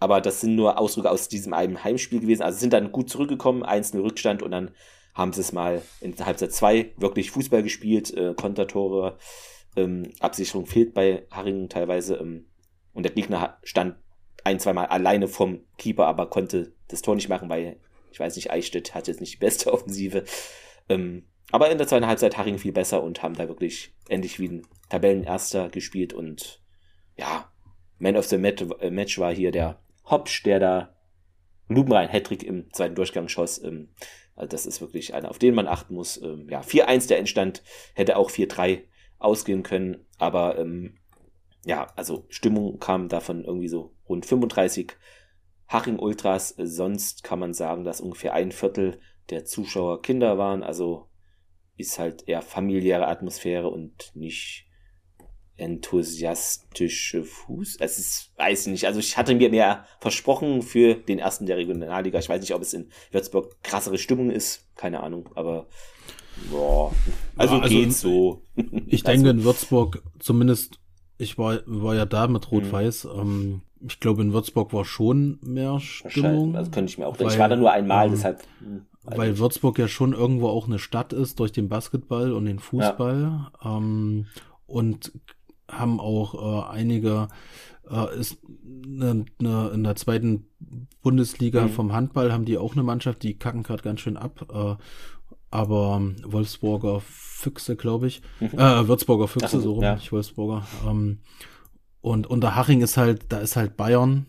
aber das sind nur Ausdrücke aus diesem einen Heimspiel gewesen. Also sind dann gut zurückgekommen, 1-0 Rückstand und dann haben sie es mal in Halbzeit 2 wirklich Fußball gespielt, äh, Kontertore, ähm, Absicherung fehlt bei Haringen teilweise ähm, und der Gegner stand ein, zweimal alleine vom Keeper, aber konnte das Tor nicht machen, weil ich weiß nicht, Eichstätt hat jetzt nicht die beste Offensive. Ähm, aber in der zweiten Halbzeit Haring viel besser und haben da wirklich endlich wie ein Tabellenerster gespielt und ja, Man of the äh, Match war hier der Hopsch, der da lupenrein Hattrick im zweiten Durchgang schoss. Ähm, also das ist wirklich einer, auf den man achten muss. Ähm, ja, 4-1 der Endstand hätte auch 4-3 ausgehen können, aber ähm, ja, also Stimmung kam davon irgendwie so rund 35 Haching Ultras. Sonst kann man sagen, dass ungefähr ein Viertel der Zuschauer Kinder waren. Also ist halt eher familiäre Atmosphäre und nicht enthusiastische Fuß. Es ist, weiß nicht. Also ich hatte mir mehr versprochen für den ersten der Regionalliga. Ich weiß nicht, ob es in Würzburg krassere Stimmung ist. Keine Ahnung, aber boah. Also, ja, also geht so. Ich denke also, in Würzburg zumindest, ich war, war ja da mit Rot-Weiß, mhm. ähm, ich glaube, in Würzburg war schon mehr Stimmung. Also könnte ich mir auch. Weil, ich war da nur einmal, ähm, deshalb. Hm, weil Würzburg ja schon irgendwo auch eine Stadt ist durch den Basketball und den Fußball. Ja. Ähm, und haben auch äh, einige, äh, ist ne, ne, in der zweiten Bundesliga mhm. vom Handball haben die auch eine Mannschaft, die kacken gerade ganz schön ab. Äh, aber Wolfsburger Füchse, glaube ich. Mhm. Äh, Würzburger Füchse, Ach, so rum, ja. nicht Wolfsburger. Ähm, und unter Haching ist halt, da ist halt Bayern.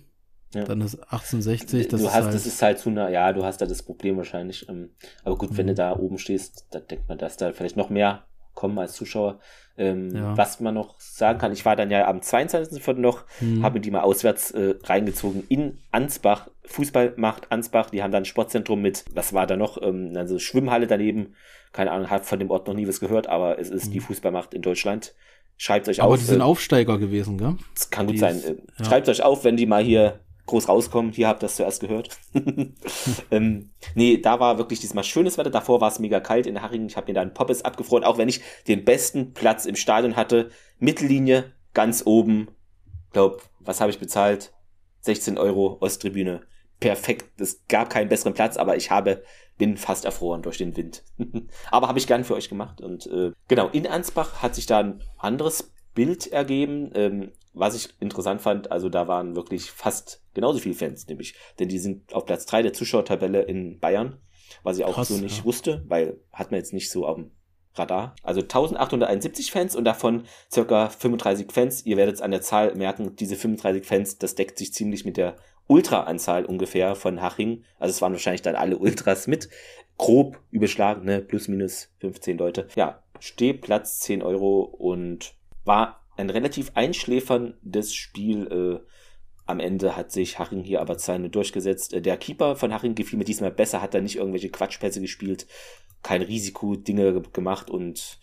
Ja. Dann ist 1860. Das du ist hast, halt, das ist halt zu nah, ja, du hast da das Problem wahrscheinlich. Ähm, aber gut, mhm. wenn du mhm. da oben stehst, da denkt man, dass da vielleicht noch mehr kommen als Zuschauer. Ähm, ja. Was man noch sagen kann, ich war dann ja am 22.04. noch, mhm. habe mir die mal auswärts äh, reingezogen in Ansbach. Fußball macht Ansbach, die haben dann ein Sportzentrum mit, was war da noch, ähm, also Schwimmhalle daneben. Keine Ahnung, habe von dem Ort noch nie was gehört, aber es ist mhm. die Fußballmacht in Deutschland. Schreibt euch aber auf. Aber die sind äh, Aufsteiger gewesen, gell? Das kann gut die sein. Ist, äh, ja. Schreibt euch auf, wenn die mal hier groß rauskommen. Hier habt ihr das zuerst gehört. ähm, nee, da war wirklich diesmal schönes Wetter. Davor war es mega kalt in Haringen. Ich habe mir da einen Poppes abgefroren, auch wenn ich den besten Platz im Stadion hatte. Mittellinie, ganz oben. Glaub, was habe ich bezahlt? 16 Euro Osttribüne. Perfekt. Es gab keinen besseren Platz, aber ich habe bin fast erfroren durch den Wind. aber habe ich gern für euch gemacht. Und äh, genau, in Ansbach hat sich da ein anderes Bild ergeben. Ähm, was ich interessant fand, also da waren wirklich fast genauso viele Fans, nämlich, denn die sind auf Platz drei der Zuschauertabelle in Bayern, was ich auch Krass, so nicht ja. wusste, weil hat man jetzt nicht so auf dem Radar. Also 1871 Fans und davon circa 35 Fans. Ihr werdet es an der Zahl merken, diese 35 Fans, das deckt sich ziemlich mit der Ultra-Anzahl ungefähr von Haching. Also es waren wahrscheinlich dann alle Ultras mit. Grob überschlagen, ne? Plus minus 15 Leute. Ja, Stehplatz 10 Euro und war ein relativ einschläferndes Spiel. Äh, am Ende hat sich Haching hier aber seine durchgesetzt. Äh, der Keeper von Haching gefiel mir diesmal besser, hat da nicht irgendwelche Quatschpässe gespielt, kein Risiko-Dinge gemacht und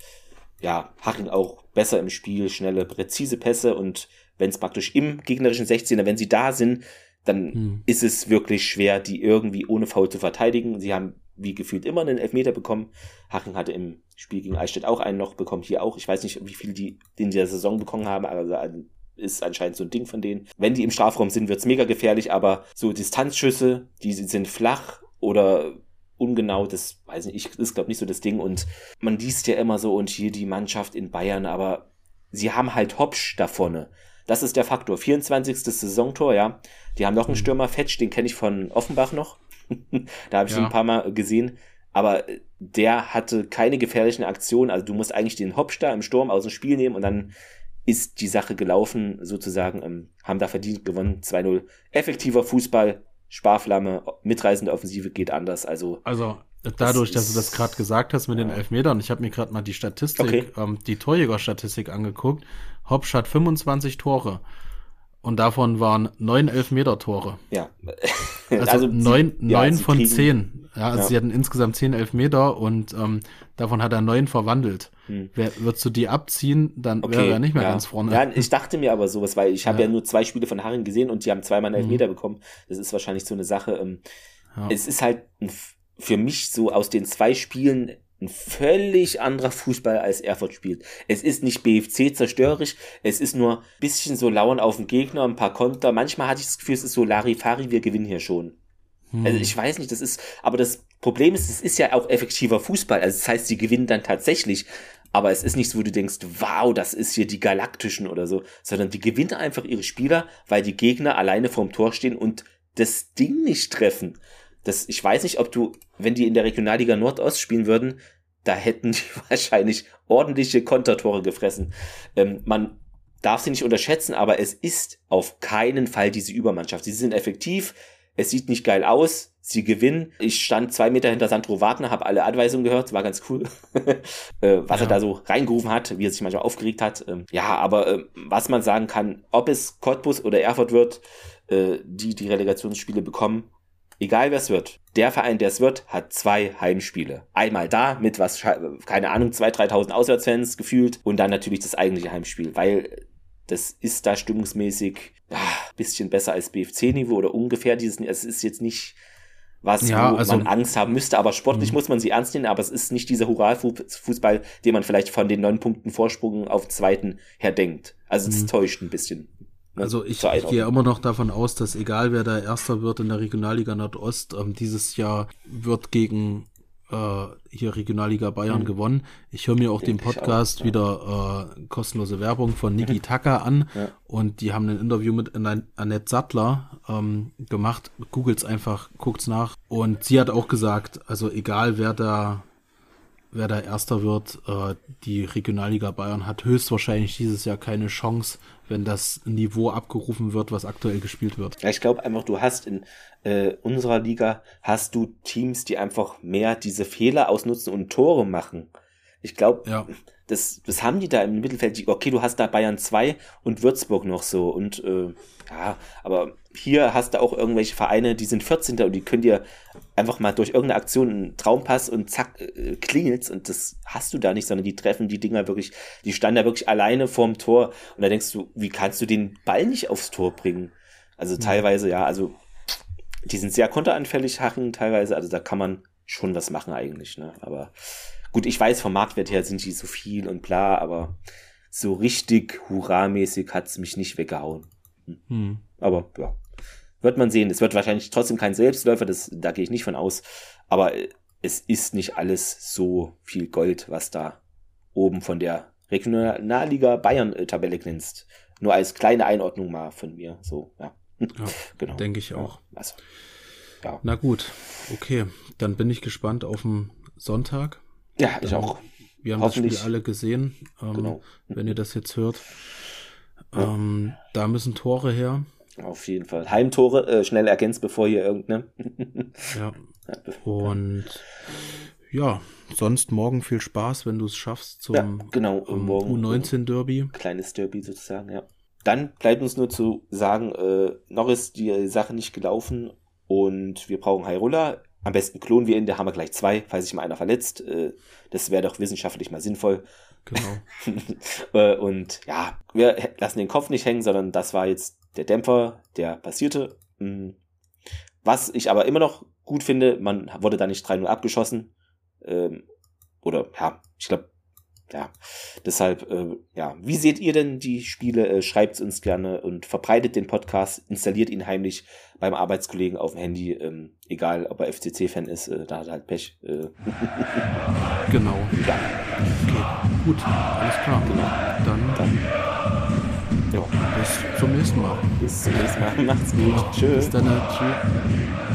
ja, Haching auch besser im Spiel, schnelle, präzise Pässe und wenn es praktisch im gegnerischen 16er, wenn sie da sind, dann hm. ist es wirklich schwer, die irgendwie ohne Foul zu verteidigen. Sie haben wie gefühlt immer einen Elfmeter bekommen. Haching hatte im Spiel gegen Eichstätt auch einen noch bekommen, hier auch. Ich weiß nicht, wie viel die in der Saison bekommen haben, aber ist anscheinend so ein Ding von denen. Wenn die im Strafraum sind, wird's mega gefährlich, aber so Distanzschüsse, die sind flach oder ungenau, das weiß ich, ich ist glaube nicht so das Ding und man liest ja immer so und hier die Mannschaft in Bayern, aber sie haben halt Hopsch da vorne. Das ist der Faktor. 24. Saisontor, ja. Die haben noch einen mhm. Stürmer, Fetch, den kenne ich von Offenbach noch. da habe ich ja. ihn ein paar Mal gesehen. Aber der hatte keine gefährlichen Aktionen. Also du musst eigentlich den Hopstar im Sturm aus dem Spiel nehmen und dann ist die Sache gelaufen, sozusagen, ähm, haben da verdient gewonnen, 2-0. Effektiver Fußball, Sparflamme, mitreißende Offensive geht anders. Also, also dadurch, das dass du das gerade gesagt hast mit ja. den Elfmetern, ich habe mir gerade mal die Statistik, okay. ähm, die Torjäger-Statistik angeguckt. Hopsch hat 25 Tore. Und davon waren neun Elfmeter-Tore. Ja. also, also neun, sie, neun ja, von kriegen, zehn. Ja, also ja. sie hatten insgesamt zehn Elfmeter und ähm, davon hat er neun verwandelt. Hm. Wer, würdest du die abziehen, dann okay, wäre er nicht mehr ja. ganz vorne. Ja, ich dachte mir aber sowas, weil ich habe ja. nur zwei Spiele von Haring gesehen und die haben zweimal einen Elfmeter mhm. bekommen. Das ist wahrscheinlich so eine Sache. Ähm, es ist halt ein, für mich so aus den zwei Spielen ein völlig anderer Fußball als Erfurt spielt. Es ist nicht BFC zerstörerisch, es ist nur ein bisschen so lauern auf den Gegner, ein paar Konter. Manchmal hatte ich das Gefühl, es ist so Larifari, wir gewinnen hier schon. Hm. Also ich weiß nicht, das ist, aber das Problem ist, es ist ja auch effektiver Fußball. Also das heißt, sie gewinnen dann tatsächlich. Aber es ist nicht so, wo du denkst, wow, das ist hier die Galaktischen oder so, sondern die gewinnen einfach ihre Spieler, weil die Gegner alleine vorm Tor stehen und das Ding nicht treffen das, ich weiß nicht, ob du, wenn die in der Regionalliga Nordost spielen würden, da hätten die wahrscheinlich ordentliche Kontertore gefressen. Ähm, man darf sie nicht unterschätzen, aber es ist auf keinen Fall diese Übermannschaft. Sie sind effektiv, es sieht nicht geil aus, sie gewinnen. Ich stand zwei Meter hinter Sandro Wagner, habe alle Anweisungen gehört, war ganz cool, äh, was ja. er da so reingerufen hat, wie er sich manchmal aufgeregt hat. Ähm, ja, aber äh, was man sagen kann, ob es Cottbus oder Erfurt wird, äh, die die Relegationsspiele bekommen, egal wer es wird, der Verein, der es wird, hat zwei Heimspiele. Einmal da mit was, keine Ahnung, 2.000, 3.000 Auswärtsfans gefühlt und dann natürlich das eigentliche Heimspiel, weil das ist da stimmungsmäßig ach, bisschen besser als BFC-Niveau oder ungefähr dieses, es ist jetzt nicht was ja, also, man Angst haben müsste, aber sportlich mh. muss man sie ernst nehmen, aber es ist nicht dieser Hurra-Fußball, den man vielleicht von den neun Punkten Vorsprung auf zweiten her denkt. Also es täuscht ein bisschen. Ne, also ich, ich gehe immer noch davon aus, dass egal wer da Erster wird in der Regionalliga Nordost, ähm, dieses Jahr wird gegen äh, hier Regionalliga Bayern mhm. gewonnen. Ich höre mir auch Denk den Podcast auch, ja. wieder äh, kostenlose Werbung von Niki Taka an ja. und die haben ein Interview mit Annette Sattler ähm, gemacht. Googles einfach, guckt's nach und sie hat auch gesagt, also egal wer da wer da Erster wird, äh, die Regionalliga Bayern hat höchstwahrscheinlich dieses Jahr keine Chance, wenn das Niveau abgerufen wird, was aktuell gespielt wird. Ja, ich glaube einfach, du hast in äh, unserer Liga hast du Teams, die einfach mehr diese Fehler ausnutzen und Tore machen. Ich glaube, ja. das, das haben die da im Mittelfeld. Okay, du hast da Bayern 2 und Würzburg noch so. Und äh, ja, aber hier hast du auch irgendwelche Vereine, die sind 14. und die können dir einfach mal durch irgendeine Aktion einen Traumpass und zack, äh, klingelt's. Und das hast du da nicht, sondern die treffen die Dinger wirklich, die standen da wirklich alleine vorm Tor. Und da denkst du, wie kannst du den Ball nicht aufs Tor bringen? Also mhm. teilweise, ja, also die sind sehr konteranfällig, Hachen teilweise. Also da kann man schon was machen eigentlich, ne? Aber gut, ich weiß, vom Marktwert her sind die so viel und bla, aber so richtig hurramäßig hat's mich nicht weggehauen. Hm. Aber ja, wird man sehen. Es wird wahrscheinlich trotzdem kein Selbstläufer, das, da gehe ich nicht von aus. Aber es ist nicht alles so viel Gold, was da oben von der Regionalliga Bayern-Tabelle äh, glänzt. Nur als kleine Einordnung mal von mir. So, ja. ja genau. Denke ich auch. Also, ja. Na gut, okay. Dann bin ich gespannt auf den Sonntag. Ja, ich auch. Wir haben das Spiel alle gesehen, ähm, genau. wenn ihr das jetzt hört. Ähm, da müssen Tore her. Auf jeden Fall. Heimtore, äh, schnell ergänzt, bevor hier irgendeine. ja. Und ja, sonst morgen viel Spaß, wenn du es schaffst zum ja, genau, um, U19-Derby. Kleines Derby sozusagen, ja. Dann bleibt uns nur zu sagen, äh, noch ist die Sache nicht gelaufen und wir brauchen Hyrule. Am besten klonen wir ihn, da haben wir gleich zwei, falls sich mal einer verletzt. Äh, das wäre doch wissenschaftlich mal sinnvoll. Genau. Äh, und ja, wir lassen den Kopf nicht hängen, sondern das war jetzt der Dämpfer, der passierte. Hm. Was ich aber immer noch gut finde, man wurde da nicht 3-0 abgeschossen. Ähm, oder ja, ich glaube, ja, deshalb, äh, ja, wie seht ihr denn die Spiele? Äh, Schreibt es uns gerne und verbreitet den Podcast, installiert ihn heimlich beim Arbeitskollegen auf dem Handy, ähm, egal ob er FCC-Fan ist, äh, da hat er halt Pech. Äh. genau. Ja. Okay, gut, alles klar. Genau. Dann, dann ja. bis zum nächsten Mal. Bis zum nächsten Mal. Macht's gut. Tschüss. Bis dann. Tschüss.